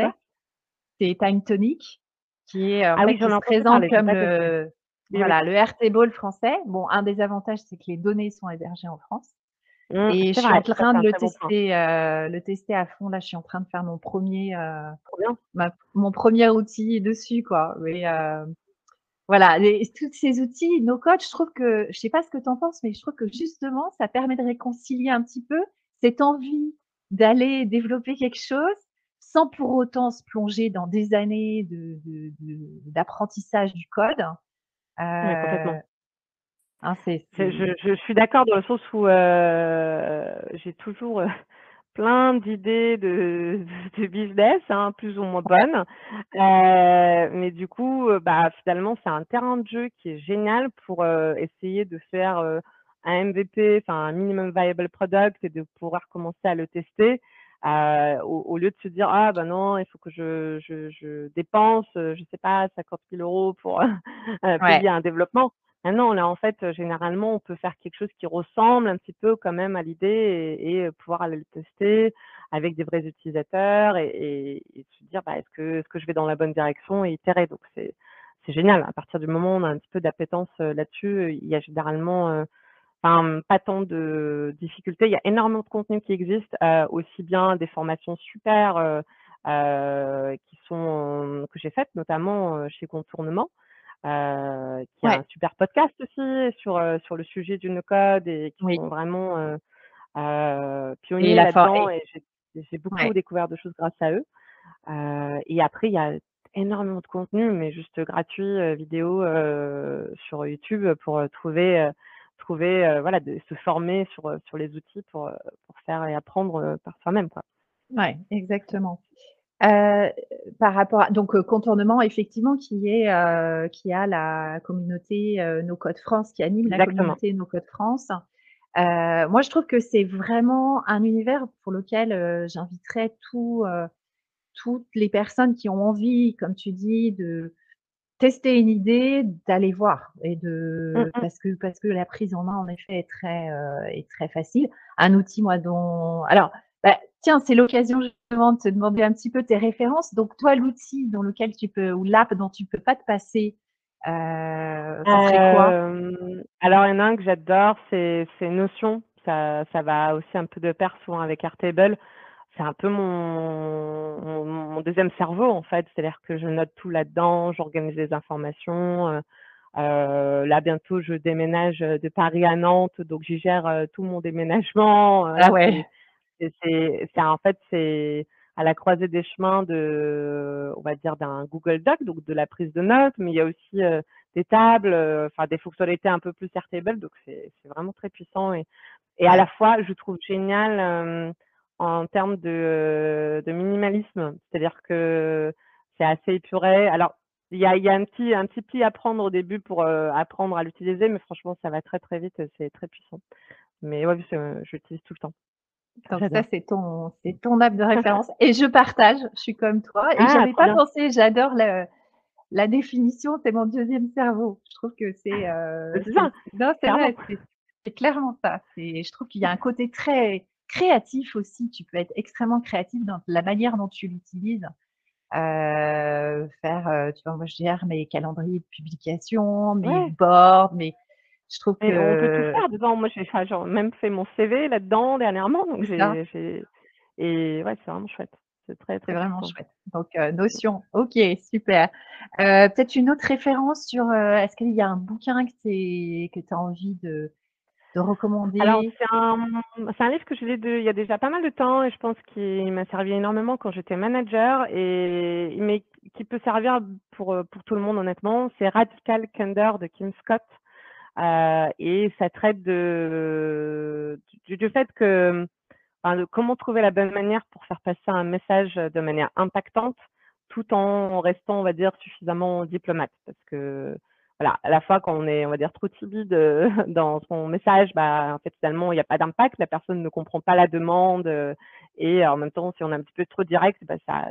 A: C'est Time Tonic, qui est en
B: Ah
A: fait
B: oui,
A: qui se présente comme le
B: oui.
A: voilà le Airtable français. Bon, un des avantages, c'est que les données sont hébergées en France.
B: Hum,
A: Et je suis en
B: vrai,
A: train de le
B: bon
A: tester, euh, le tester à fond. Là, je suis en train de faire mon premier, euh, ma- mon premier outil dessus, quoi. Mais euh, voilà, les- tous ces outils, no code, je trouve que, je sais pas ce que tu en penses, mais je trouve que justement, ça permet de réconcilier un petit peu cette envie d'aller développer quelque chose sans pour autant se plonger dans des années de, de- de- d'apprentissage du code.
B: Ouais, complètement.
A: Hein, c'est,
B: Je,
A: c'est-
B: je, je suis d'accord dans le sens où euh, j'ai toujours euh, plein d'idées de, de business, hein, plus ou moins bonnes. Euh, mais du coup, bah, finalement, c'est un terrain de jeu qui est génial pour essayer de faire un MVP, enfin un minimum viable product et de pouvoir commencer à le tester. euh, au, au lieu de se dire ah ben non il faut que je, je, je dépense je sais pas 50 000 euros pour euh,
A: ouais,
B: payer un développement ah non, là, en fait, généralement, on peut faire quelque chose qui ressemble un petit peu quand même à l'idée et, pouvoir aller le tester avec des vrais utilisateurs et, se dire, bah, est-ce que, que je vais dans la bonne direction et itérer? Donc, c'est, génial. À partir du moment où on a un petit peu d'appétence là-dessus, il y a généralement pas tant de difficultés. Il y a énormément de contenus qui existent, euh, aussi bien des formations super euh, qui sont que j'ai faites, notamment chez Contournement euh, qui a un super podcast aussi sur, euh, sur le sujet du no-code et qui
A: oui.
B: sont vraiment euh, euh, pionniers là-dedans
A: et-
B: et j'ai, beaucoup
A: ouais.
B: découvert de choses grâce à eux. Et après, il y a énormément de contenu, mais juste gratuit, vidéo sur YouTube pour trouver, trouver euh, voilà, de se former sur, sur les outils pour, pour faire et apprendre par soi-même.
A: Ouais, exactement. Euh, par rapport à donc, heu, Contournement effectivement qui est, heu, qui a la communauté, heu, No Code France, qui anime la
B: Exactement.
A: communauté No Code France. Heu, moi je trouve que c'est vraiment un univers pour lequel, heu, j'inviterais tous, heu, toutes les personnes qui ont envie, comme tu dis, de tester une idée, d'aller voir et de
B: mm.
A: parce que parce que la prise en main en effet est très, heu, est très facile. Un outil moi dont alors, bah, tiens, c'est l'occasion justement de te demander un petit peu tes références. Donc toi, l'outil dans lequel tu peux ou l'app dont tu peux pas te passer, ça serait quoi?
B: alors il y en a un que j'adore, c'est Notion. Ça ça va aussi un peu de pair souvent avec Airtable. C'est un peu mon mon mon 2 cerveau en fait, c'est-à-dire que je note tout là-dedans, j'organise les informations, heu heu, là bientôt je déménage, de Paris à Nantes, donc j'y gère, tout mon déménagement,
A: Ah ouais.
B: C'est en fait, c'est à la croisée des chemins de on va dire d'un Google Doc, donc de la prise de notes, mais il y a aussi, des tables, enfin des fonctionnalités un peu plus Airtable, donc c'est vraiment très puissant et et à la fois je trouve génial, en termes de de minimalisme. C'est-à-dire que c'est assez épuré. Alors il y a il y a un petit un petit pli à prendre au début pour, apprendre à l'utiliser, mais franchement ça va très, très vite et c'est très puissant. Mais ouais, heu, je l'utilise tout le temps.
A: Donc ça, c'est ton c'est ton app de référence et je partage, je suis comme toi et
B: Ah,
A: j'avais pas
B: bien.
A: pensé, j'adore le la définition, c'est mon 2e cerveau. Je trouve que c'est, heu,
B: c'est
A: c'est
B: ça,
A: non, c'est
B: clairement.
A: vrai, c'est c'est clairement ça. C'est je trouve qu'il y a un côté très créatif aussi. Tu peux être extrêmement créatif dans la manière dont tu l'utilises. Heu, faire, heu, tu vois, moi je gère mes calendriers de publication, mes
B: Ouais.
A: boards, mes je trouve
B: Et on peut tout
A: que
B: faire dedans. Moi, j'ai enfin, même fait mon CV là-dedans dernièrement, donc j'ai et ouais, c'est vraiment chouette. C'est très, très
A: vraiment chouette. Donc, heu, Notion, OK, super. Heu, peut-être une autre référence sur, heu, est-ce qu'il y a un bouquin que tu que as envie de de
B: Alors
A: recommander?
B: c'est un livre que j'ai lu de il y a déjà pas mal de temps et je pense qu'il m'a servi énormément quand j'étais manager et mais qui peut servir pour, pour tout le monde honnêtement. C'est Radical Candor de Kim Scott, heu et ça traite de du fait que, comment trouver la bonne manière pour faire passer un message, de manière impactante, tout en restant, on va dire, suffisamment diplomate. Parce que, voilà, à la fois quand on est, on va dire, trop timide, heu, dans son message, bah, en fait, finalement, il y a pas d'impact, la personne ne comprend pas la demande, heu et en même temps, si on est un petit peu trop direct, bah, ça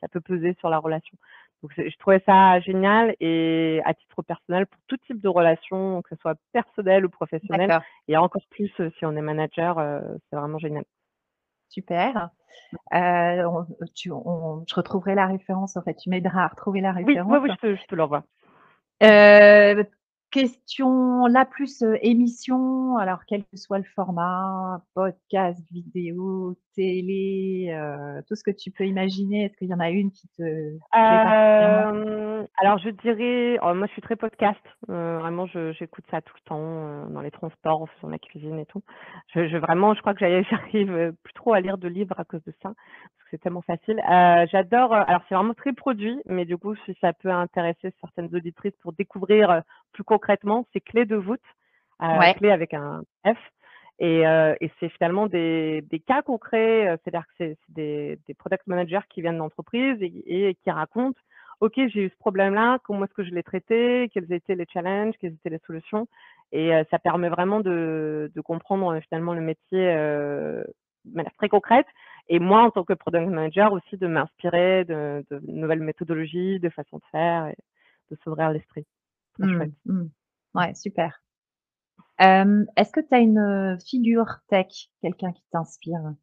B: ça peut peser sur la relation. Donc je trouvais ça génial et à titre personnel, pour tout type de relation, que ce soit personnel ou professionnel et encore plus, heu, si on est manager, heu, c'est vraiment génial.
A: super. On tu on je retrouverai la référence, en fait, tu m'aideras à retrouver la
B: Oui, oui,
A: référence.
B: oui, je te je te l'envoie.
A: Question là plus, émission, alors quel que soit le format, podcast, vidéo, télé, heu, tout ce que tu peux imaginer. Est-ce qu'il y en a une qui te?
B: Hem, alors je dirais oh moi je suis très podcast, heu, vraiment j'écoute ça tout le temps, heu, dans les transports, en faisant la cuisine et tout. Je je vraiment je crois que j'arrive plus trop à lire de livres à cause de ça, parce que c'est tellement facile. J'adore, alors c'est vraiment très produit, mais du coup si ça peut intéresser certaines auditrices pour découvrir, plus concrètement, c'est Clé de voûte,
A: Ouais,
B: clé avec un F et heu et c'est finalement des des cas concrets, heu, c'est-à-dire que c'est des des product managers qui viennent d'entreprises et et qui racontent: «OK, j'ai eu ce problème-là, comment est-ce que je l'ai traité? Quels étaient les challenges? Quelles étaient les solutions?» et heu, ça permet vraiment de de comprendre, heu, finalement le métier, heu, de manière très concrète et moi, en tant que product manager aussi de m'inspirer de de nouvelles méthodologies, de façons de faire et de s'ouvrir l'esprit.
A: Mmh, mmh. Ouais, super. Hem, est-ce que tu as une, figure tech, quelqu'un qui t'inspire?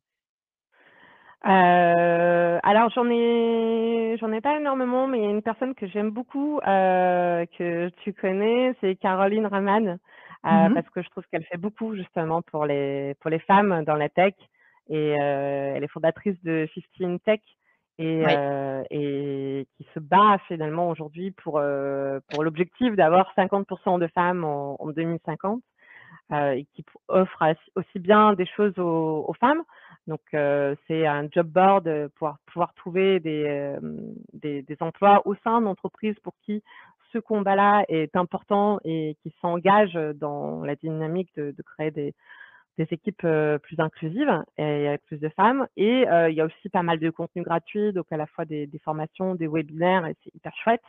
B: Heu, alors j'en ai j'en ai pas énormément, mais il y a une personne que j'aime beaucoup, heu, que tu connais, c'est Caroline Raman,
A: Mmh mh.
B: parce que je trouve qu'elle fait beaucoup justement pour les pour les femmes dans la tech et elle est fondatrice de Fifteen Tech et
A: Oui.
B: et qui se bat finalement aujourd'hui pour, pour l'objectif d'avoir 50 de femmes en en 2050 heu et qui offre aussi bien des choses aux aux femmes. Donc heu, c'est un job board, heu, pouvoir pouvoir trouver des, des des emplois au sein d'entreprises pour qui ce combat-là est important et qui s'engagent, dans la dynamique de de créer des des équipes, plus inclusives et avec plus de femmes et il y a aussi pas mal de contenus gratuits, donc à la fois des formations, des webinaires et c'est hyper chouette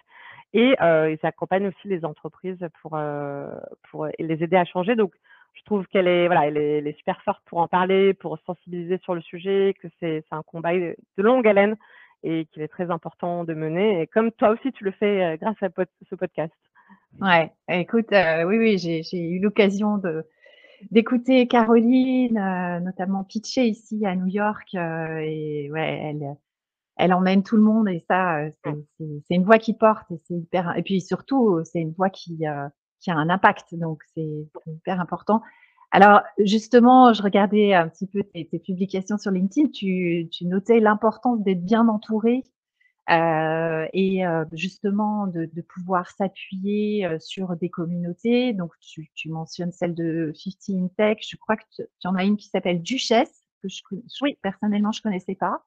B: et ils accompagnent aussi les entreprises pour, pour les aider à changer donc je trouve qu'elle est voilà, elle est est super forte pour en parler, pour sensibiliser sur le sujet, que c'est un combat, de longue haleine et qu'il est très important de mener et comme toi aussi tu le fais, grâce à ce podcast.
A: Ouais, écoute, oui, oui, j'ai eu l'occasion de d'écouter Caroline, heu, notamment pitcher ici à New York, heu et ouais, elle elle emmène tout le monde et ça, heu,
B: Mmh.
A: c'est une voix qui porte et c'est hyper et puis surtout, c'est une voix qui, heu, qui a un impact donc c'est c'est hyper important. Alors justement, je regardais un petit peu tes tes publications sur LinkedIn, tu tu notais l'importance d'être bien entouré, et justement de de pouvoir s'appuyer, sur des communautés. Donc tu tu mentionnes celle de Fifty in Tech, je crois que tu tu en as une qui s'appelle Duchesse, que je
B: Oui.
A: personnellement je connaissais pas.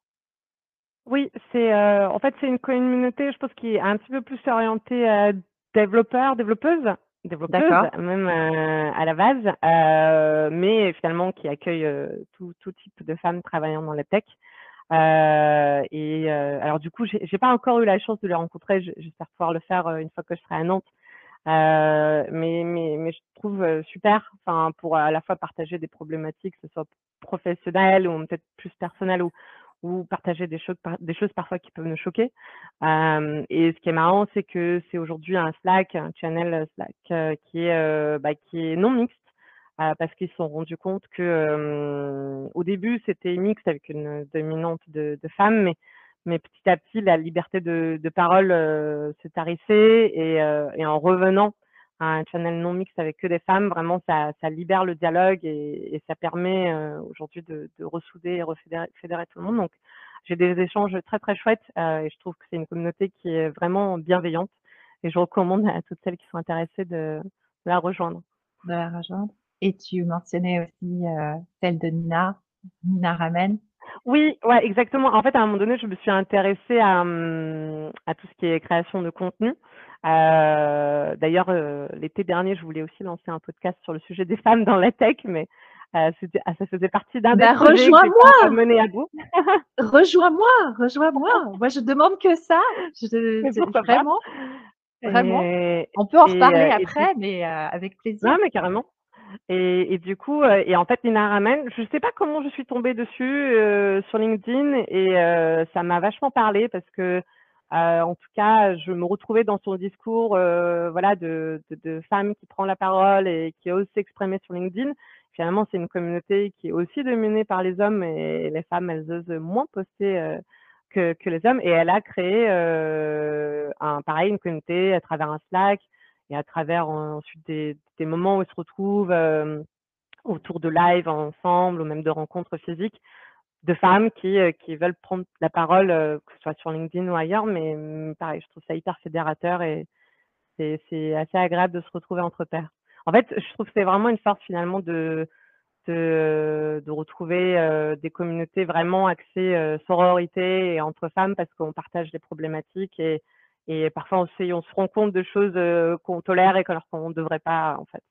B: Oui, c'est, en fait, c'est une communauté, je pense, qui est un petit peu plus orientée, heu, développeurs, développeuses, développeuses
A: D'accord.
B: même, à la base, mais finalement qui accueille, tout type de femmes travaillant dans la tech. Heu et heu, alors du coup, j'ai pas encore eu la chance de les rencontrer, j'espère pouvoir le faire, heu, une fois que je serai à Nantes. Heu, mais mais mais je trouve, heu, super, enfin, pour à la fois partager des problématiques, que ce soit professionnelles ou peut-être plus personnelles ou ou partager des des choses parfois qui peuvent nous choquer. Hem et ce qui est marrant, c'est que c'est aujourd'hui un Slack, un channel Slack, heu, qui est, heu, bah, qui est non mixte, parce qu'ils se sont rendus compte que, au début, c'était mixte avec une dominante de de femmes, mais mais petit à petit, la liberté de de parole, heu, s'est tarissée et heu et en revenant à un channel non mixte avec que des femmes, vraiment ça ça libère le dialogue et et ça permet, heu, aujourd'hui de de ressouder et refédérer fédérer tout le monde. Donc j'ai des échanges très, très chouettes, et je trouve que c'est une communauté qui est vraiment bienveillante et je recommande à toutes celles qui sont intéressées de la rejoindre.
A: De la rejoindre et tu mentionnais aussi, heu, celle de Nina, Nina Ramen.
B: Oui, ouais, exactement. En fait, à un moment donné, je me suis intéressée à, à tout ce qui est création de contenu. Heu, d'ailleurs, heu, l'été dernier, je voulais aussi lancer un podcast sur le sujet des femmes dans la tech, mais ah, ça faisait partie d'un des
A: Bah, rejoins-moi!
B: mené à bout.
A: Rejoins-moi, rejoins-moi! Moi, je demande que ça, je vraiment, vraiment.
B: Et
A: On peut en reparler après, mais avec plaisir.
B: non, mais carrément. Et du coup, heu et en fait, Nina Ramen, je sais pas comment je suis tombée dessus, heu, sur LinkedIn et heu, ça m'a vachement parlé parce que, en tout cas, je me retrouvais dans son discours, voilà, de de femme qui prend la parole et qui ose s'exprimer sur LinkedIn. Finalement, c'est une communauté qui est aussi dominée par les hommes et les femmes, elles osent moins poster, que que les hommes et elle a créé, un pareil, une communauté à travers un Slack et à travers ensuite des moments où ils se retrouvent, autour de live ensemble ou même de rencontres physiques, de femmes qui, qui veulent prendre la parole, que ce soit sur LinkedIn ou ailleurs, mais mmh, pareil, je trouve ça hyper fédérateur et c'est assez agréable de se retrouver entre pairs. En fait, je trouve que c'est vraiment une force finalement de de de retrouver, des communautés vraiment axées, heu, sororité et entre femmes parce qu'on partage des problématiques et et parfois on sait on se rend compte de choses, heu, qu'on tolère et alors qu'on ne devrait pas, en fait.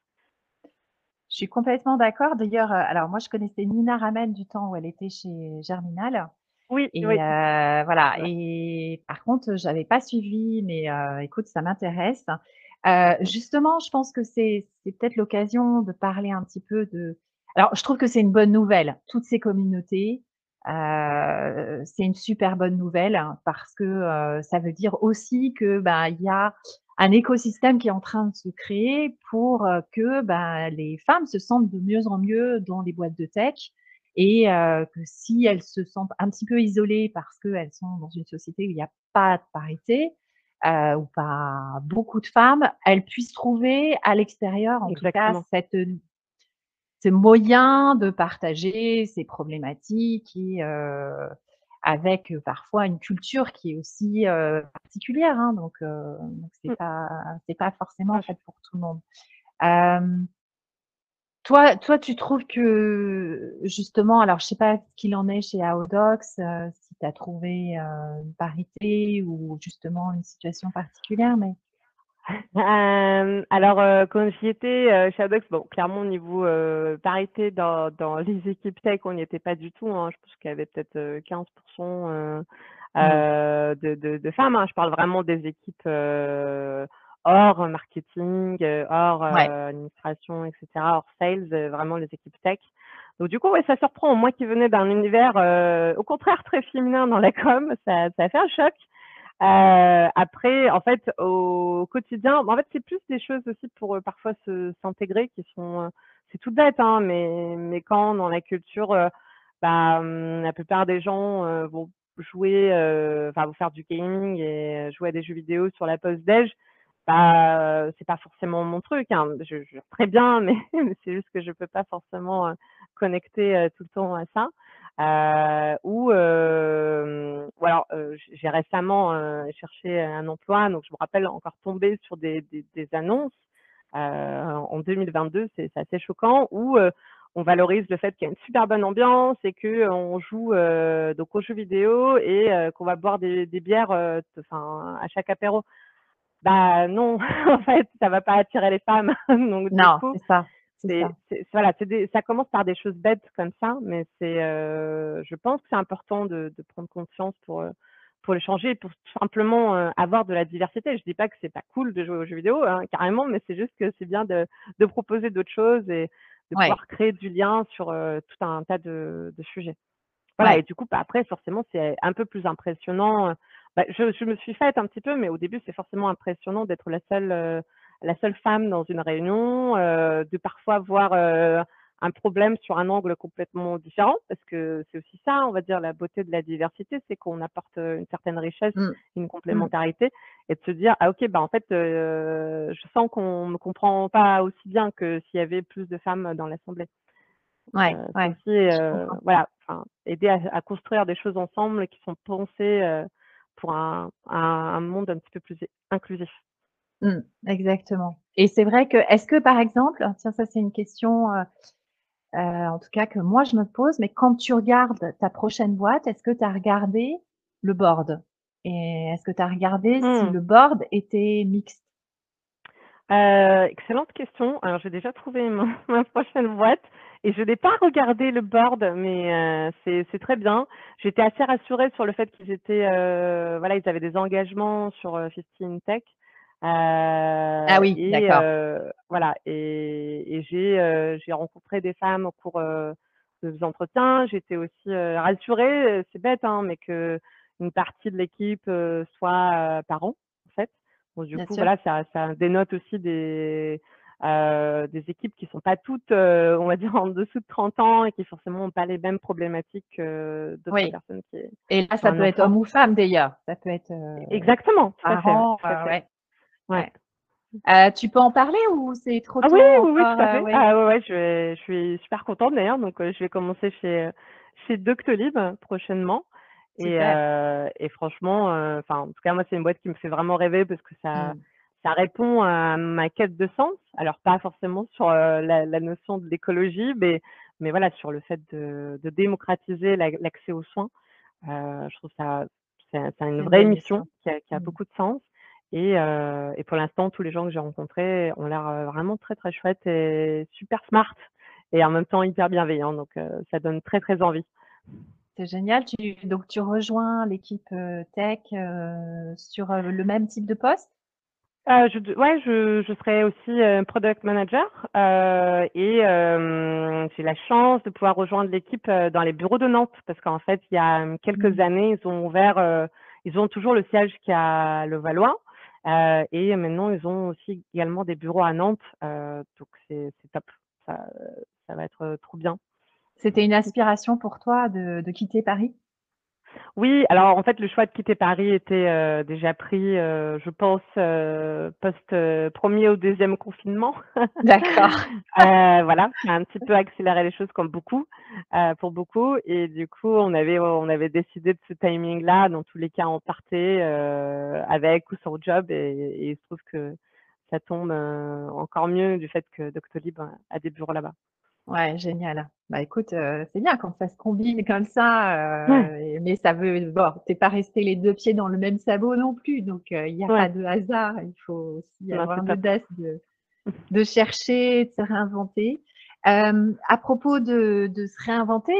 A: Je suis complètement d'accord. D'ailleurs, heu, alors moi, je connaissais Nina Ramen du temps où elle était chez Germinal
B: Oui,
A: et
B: oui,
A: heu, voilà et par contre, j'avais pas suivi mais écoute, ça m'intéresse. Justement, je pense que c'est peut-être l'occasion de parler un petit peu de alors je trouve que c'est une bonne nouvelle, toutes ces communautés, heu, c'est une super bonne nouvelle hein, parce que, heu, ça veut dire aussi que, il y a un écosystème qui est en train de se créer pour, heu, que, bah, les femmes se sentent de mieux en mieux dans les boîtes de tech et que si elles se sentent un petit peu isolées parce qu'elles sont dans une société où il y a pas de parité, ou pas beaucoup de femmes, elles puissent trouver à l'extérieur, en tout cas, cette, ce moyen de partager ces problématiques et heu, avec, heu, parfois une culture qui est aussi, heu, particulière, hein, donc donc c'est
B: Mmh.
A: pas c'est pas forcément
B: je
A: fait pour tout le monde. Toi toi, tu trouves que justement alors je sais pas ce qu'il en est chez Aodox, heu, si tu as trouvé, heu, une parité ou justement une situation particulière, mais
B: Hem, alors, heu, quand j'y étais, heu, chez Adox, bon, clairement au niveau, heu, parité dans dans les équipes tech, on n'y était pas du tout, hein. Je pense qu'il y avait peut-être, heu, 15 heu
A: mmh,
B: heu, de de de femmes, hein. Je parle vraiment des équipes, hors marketing, hors,
A: ouais.
B: administration et cetera, hors sales, vraiment les équipes tech. Donc du coup, ouais, ça surprend. Moi qui venais d'un univers, au contraire très féminin dans la com, ça ça a fait un choc. Heu, après, en fait, au quotidien, en fait, c'est plus des choses aussi pour, heu, parfois s'intégrer qui sont, heu, c'est tout bête, hein, mais mais quand dans la culture, heu, bah, mmh, la plupart des gens, heu, vont jouer, enfin, faire du gaming et jouer à des jeux vidéo sur la pause déj, bah, c'est pas forcément mon truc, hein. Je je très bien, mais c'est juste que je peux pas forcément, connecter, tout le temps à ça. Heu, ou, hem, ou alors, j'ai récemment, cherché un emploi, donc je me rappelle encore tomber sur des des des annonces, heu, en 2022, c'est c'est assez choquant, où, on valorise le fait qu'il y a une super bonne ambiance et qu'on joue, donc aux jeux vidéo et qu'on va boire des des bières, enfin, à chaque apéro. Bah non, en fait, ça va pas attirer les femmes. Donc
A: Non, c'est ça, c'est
B: voilà, c'est des ça commence par des choses bêtes comme ça, mais c'est, heu, je pense que c'est important de de prendre conscience pour, heu, pour le changer, pour tout simplement, heu, avoir de la diversité. Je dis pas que c'est pas cool de jouer aux jeux vidéo, hein, carrément, mais c'est juste que c'est bien de de proposer d'autres choses et de
A: Ouais,
B: pouvoir créer du lien sur, heu, tout un tas de de sujets. Voilà et du coup, bah, après forcément, c'est un peu plus impressionnant, bah, je je me suis faite un petit peu, mais au début, c'est forcément impressionnant d'être la seule, la seule femme dans une réunion, heu, de parfois voir, heu, un problème sur un angle complètement différent. Parce que c'est aussi ça, on va dire, la beauté de la diversité, c'est qu'on apporte, heu, une certaine richesse,
A: mmh,
B: une
A: mmh,
B: complémentarité et de se dire: «Ah OK, bah, en fait, heu, je sens qu'on me comprend pas aussi bien que s'il y avait plus de femmes dans l'assemblée».
A: ouais, ouais,
B: aussi, voilà, enfin, aider à à construire des choses ensemble qui sont pensées, pour un un un monde un petit peu plus inclusif.
A: Mmh, exactement et c'est vrai que est-ce que par exemple tiens ça c'est une question, heu heu, en tout cas que moi je me pose, mais quand tu regardes ta prochaine boîte, est-ce que tu as regardé le board? Et est-ce que tu as regardé si
B: Mmh.
A: le board était mixte?
B: Heu, excellente question. Alors j'ai déjà trouvé ma prochaine boîte et je n'ai pas regardé le board, mais c'est très bien. J'étais assez rassurée sur le fait qu'ils étaient, voilà, ils avaient des engagements sur, heu, 15 Tech,
A: Ah
B: heu
A: oui,
B: et
A: d'accord.
B: heu, voilà et et j'ai, rencontré des femmes au cours, de entretiens. J'étais aussi, rassurée, c'est bête, hein, mais qu'une partie de l'équipe, soit, heu, parents, en fait. Du
A: Bien
B: coup,
A: sûr.
B: voilà, ça ça dénote aussi des, équipes qui sont pas toutes, on va dire en dessous de 30 ans et qui forcément ont pas les mêmes problématiques que d'autres
A: Oui
B: personnes qui
A: et là ça peut être homme ou femme d'ailleurs. Ça peut être,
B: exactement, tout à fait, ouais,
A: parent,
B: tout à
A: heu,
B: fait.
A: ouais,
B: Ouais.
A: Heu, tu peux en parler ou c'est trop
B: Ah oui,
A: tôt
B: oui, oui,
A: encore,
B: tout à
A: heu?
B: fait.
A: Ouais,
B: Ah ouais, ouais, je vais je suis super contente d'ailleurs, donc heu, je vais commencer chez, chez Doctolib prochainement et et franchement, enfin, en tout cas, moi, c'est une boîte qui me fait vraiment rêver parce que ça
A: Mmh.
B: ça répond à ma quête de sens. Alors pas forcément sur, la la notion de l'écologie, mais mais voilà, sur le fait de de démocratiser l'ac l'accès aux soins. Je trouve ça c'est une vraie mission qui a qui a
A: Mmh.
B: beaucoup de sens et heu et pour l'instant, tous les gens que j'ai rencontrés ont l'air, heu, vraiment très, très chouettes et super smart et en même temps hyper bienveillants donc heu, ça donne très, très envie.
A: C'est génial. Tu donc tu rejoins l'équipe, heu, tech, heu, sur, heu, le même type de poste?
B: Heu, je ouais, je je serai aussi, heu, product manager, heu et j'ai la chance de pouvoir rejoindre l'équipe, dans les bureaux de Nantes parce qu'en fait, il y a, quelques
A: Mmh.
B: années, ils ont ouvert, ils ont toujours le siège qui est à Levallois, heu et maintenant ils ont aussi également des bureaux à Nantes, heu, donc c'est top. Ça, ça va être, heu, trop bien.
A: C'était une aspiration pour toi de de quitter Paris?
B: Oui, alors en fait, le choix de quitter Paris était, heu, déjà pris, heu, je pense, heu, post, heu, 1 ou deuxième confinement.
A: D'accord.
B: Heu, voilà, ça a un petit peu accéléré les choses comme beaucoup, heu, pour beaucoup et du coup, on avait on avait décidé de ce timing-là. Dans tous les cas, on partait, avec ou sans job et et il se trouve que ça tombe, encore mieux du fait que Doctolib a des bureaux là-bas.
A: Ouais, génial. Bah, écoute, heu, c'est bien quand ça se combine comme ça,
B: Ouais,
A: heu et mais ça veut bon, tu es pas resté les 2 pieds dans le même sabot non plus, donc heu, il y a pas
B: ouais,
A: de hasard. Il faut aussi
B: non,
A: avoir
B: c'est
A: l'audace de de chercher, de se réinventer. Hem, à propos de de se réinventer,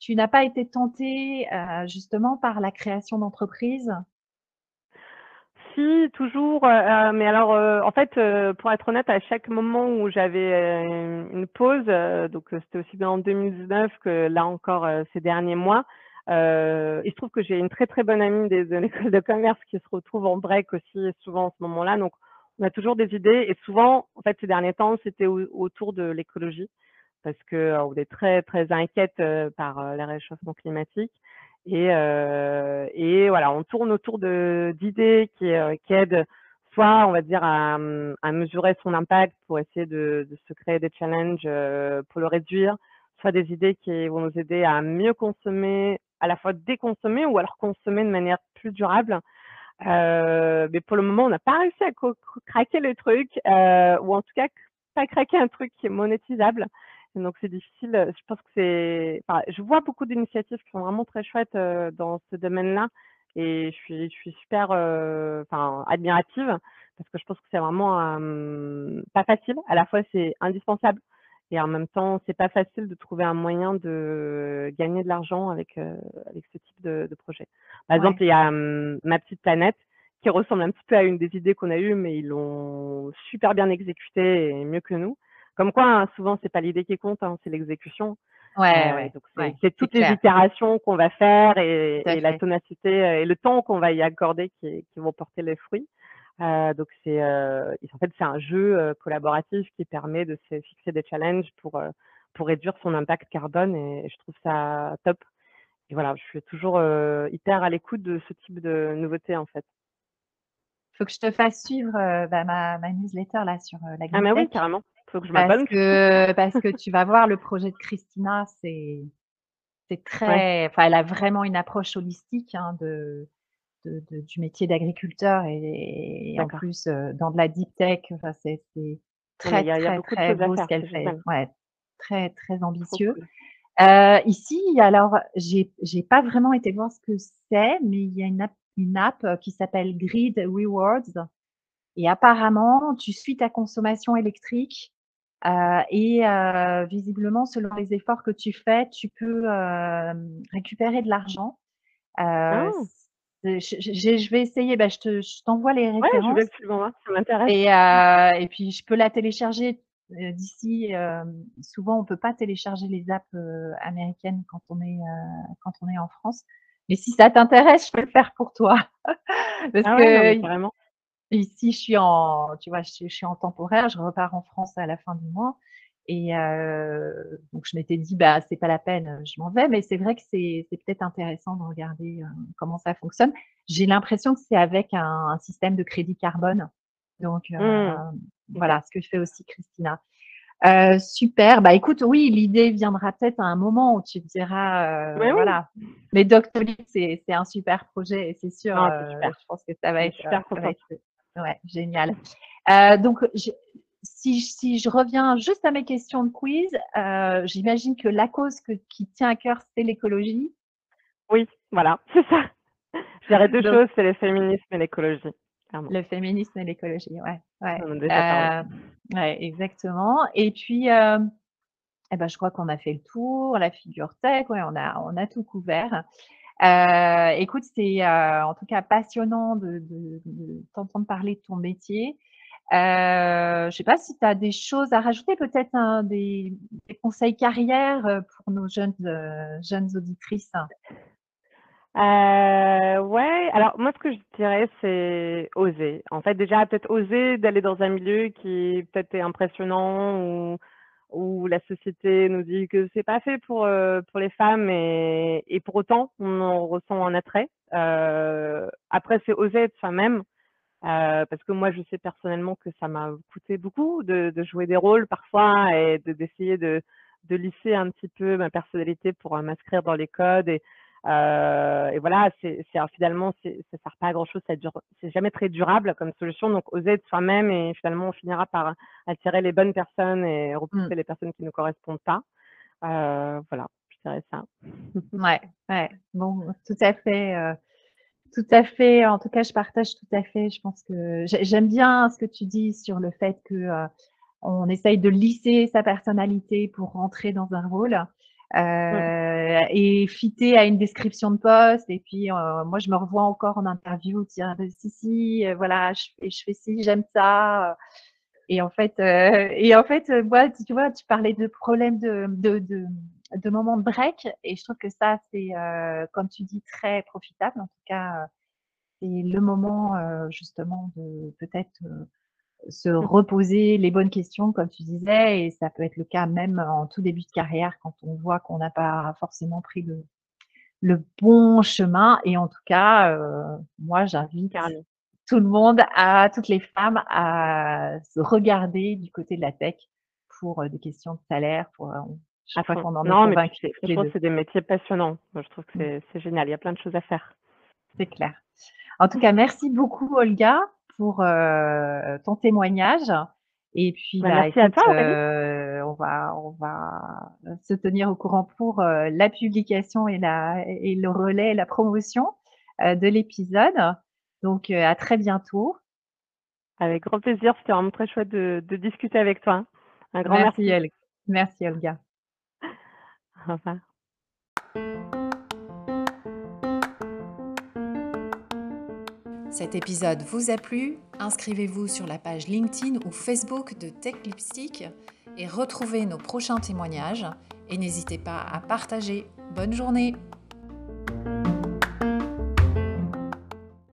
A: tu n'as pas été tenté, heu, justement par la création d'entreprise?
B: Si, toujours, heu heu, mais alors, heu, en fait, heu, pour être honnête, à chaque moment où j'avais, heu, une pause, heu, donc c'était aussi bien en 2019 que là encore, ces derniers mois, il se trouve que j'ai une très, très bonne amie de l'école de commerce qui se retrouve en break aussi souvent en ce moment-là, donc on a toujours des idées et souvent, en fait, ces derniers temps, c'était au autour de l'écologie parce que, on est très, très inquiète, par, heu, les réchauffements Et, et voilà, on tourne autour d'idées qui, qui aident soit, on va dire, à, à mesurer son impact pour essayer de, de se créer des challenges pour le réduire, soit des idées qui vont nous aider à mieux consommer, à la fois déconsommer ou alors consommer de manière plus durable. Euh, mais pour le moment, on n'a pas réussi à craquer le truc, euh, ou en tout cas pas craquer un truc qui est monétisable. Donc c'est difficile. Je pense que c'est. Enfin, je vois beaucoup d'initiatives qui sont vraiment très chouettes euh, dans ce domaine-là, et je suis, je suis super, enfin, admirative parce que je pense que c'est vraiment pas facile. À la fois, c'est indispensable et en même temps, c'est pas facile de trouver un moyen de gagner de l'argent avec, euh, avec ce type de, de projet. Par exemple, il y a Ma Petite Planète qui ressemble un petit peu à une des idées qu'on a eues, mais ils l'ont super bien exécutée et mieux que nous. Comme quoi, hein, souvent, c'est pas l'idée qui compte, hein, c'est l'exécution.
A: Ouais, euh, ouais,
B: donc c'est toutes les itérations qu'on va faire et, et la tonacité et le temps qu'on va y accorder qui, qui vont porter les fruits. Euh, donc c'est euh, en fait c'est un jeu euh, collaboratif qui permet de se fixer des challenges pour pour réduire son impact carbone et, je trouve ça top. Et voilà, je suis toujours hyper à l'écoute de ce type de nouveautés en fait.
A: Il faut que je te fasse suivre bah, ma, ma, newsletter là sur la
B: Ah mais oui, carrément. Faut que je
A: parce que parce que tu vas voir le projet de Christina, c'est très, enfin elle a vraiment une approche holistique hein, de du métier d'agriculteur et, en plus dans de la deep tech, enfin, c'est très, très, très beau ce qu'elle fait. Ouais, très, très ambitieux. ici, alors, j'ai n'ai pas vraiment été voir ce que c'est, mais il y a une app, une app qui s'appelle Grid Rewards. Et apparemment, tu suis ta consommation électrique et visiblement, selon les efforts que tu fais, tu peux récupérer de l'argent. Euh, oh! je vais essayer, bah, je t'envoie les
B: Ouais, je veux absolument ça m'intéresse.
A: Et, euh, et puis je peux la télécharger euh, d'ici. Euh, souvent, on peut pas télécharger les apps américaines quand on est quand on est en France. Mais si ça t'intéresse, je peux le faire pour toi. Parce
B: Ah
A: que
B: vraiment.
A: Ici, je suis en, tu vois, je suis en temporaire. Je repars en France à la fin du mois. Et donc je m'étais dit, bah c'est pas la peine, je m'en vais. Mais c'est vrai que c'est peut-être intéressant de regarder comment ça fonctionne. J'ai l'impression que c'est avec un, système de crédit carbone. Donc mmh. voilà, ce que fait aussi Christina. super. Bah écoute, oui, l'idée viendra peut-être à un moment où tu te diras, voilà. Mais Doctolib, c'est un super projet et c'est sûr. je pense que ça va être,
B: super
A: ouais, génial. donc si, je reviens juste à mes questions de quiz, euh, j'imagine que la cause qui tient à cœur, c'est l'écologie.
B: Oui, voilà, c'est ça. Je dirais deux choses, c'est le féminisme et l'écologie.
A: Le féminisme et l'écologie, ouais. Ouais. Euh, ouais. exactement. Et puis, euh, eh ben, je crois qu'on a fait le tour, la figure tech, ouais, on a, on a tout couvert. Écoute, c'est en tout cas passionnant de t'entendre parler de ton métier. Euh, je ne sais pas si tu as des choses à rajouter, peut-être des, conseils carrière euh, pour nos jeunes, euh, jeunes auditrices.
B: Euh, ouais, alors moi ce que je dirais c'est oser. En fait déjà peut-être oser d'aller dans un milieu qui peut-être est impressionnant ou où la société nous dit que c'est pas fait pour pour les femmes et, et pour autant on en ressent un attrait. après c'est oser être soi-même. Euh, parce que moi, je sais personnellement que ça m'a coûté beaucoup de, de, jouer des rôles parfois et d'essayer de, de, lisser un petit peu ma personnalité pour euh, m'inscrire dans les codes. Et, euh, et voilà, c'est finalement, ça ne sert pas à grand-chose, c'est jamais très durable comme solution. Donc, oser être soi-même et finalement, on finira par attirer les bonnes personnes et repousser mmh. les personnes qui ne correspondent pas. Euh, voilà, je dirais ça.
A: ouais, ouais, bon, tout à fait. Euh, tout à fait. En tout cas, je partage tout à fait. Je pense que j'aime bien ce que tu dis sur le fait que euh, on essaye de lisser sa personnalité pour rentrer dans un rôle euh, et fitter à une description de poste. Et puis, euh, moi, je me revois encore en interview, dire bah, si, si, voilà, je je fais ci, j'aime ça. Et en fait, et en fait, moi, tu vois, tu parlais de problèmes de, de, de de moments de break. Et je trouve que ça, c'est, euh, comme tu dis, très profitable. En tout cas, euh, c'est le moment euh, justement de peut-être se reposer les bonnes questions, comme tu disais. Et ça peut être le cas même en tout début de carrière, quand on voit qu'on n'a pas forcément pris le, le bon chemin. Et en tout cas, moi, j'invite tout le monde, à toutes les femmes, à se regarder du côté de la tech pour des questions de salaire, pour
B: je crois qu'on en est convaincus. c'est des métiers passionnants. je trouve que mmh. c'est génial. Il y a plein de choses à faire.
A: C'est clair. En tout cas, merci beaucoup, Olga, pour euh, ton témoignage. Et puis,
B: bah, merci à toi,
A: euh, on, va, on va se tenir au courant pour euh, la publication et, la, et le relais, la promotion de l'épisode. Donc, à très bientôt.
B: Avec grand plaisir. C'était vraiment très chouette de, discuter avec toi.
A: Un grand merci. Merci, merci Olga. Au revoir.
C: Cet épisode vous a plu Inscrivez-vous sur la page LinkedIn ou Facebook de Tech Lipstick et retrouvez nos prochains témoignages. Et n'hésitez pas à partager. Bonne journée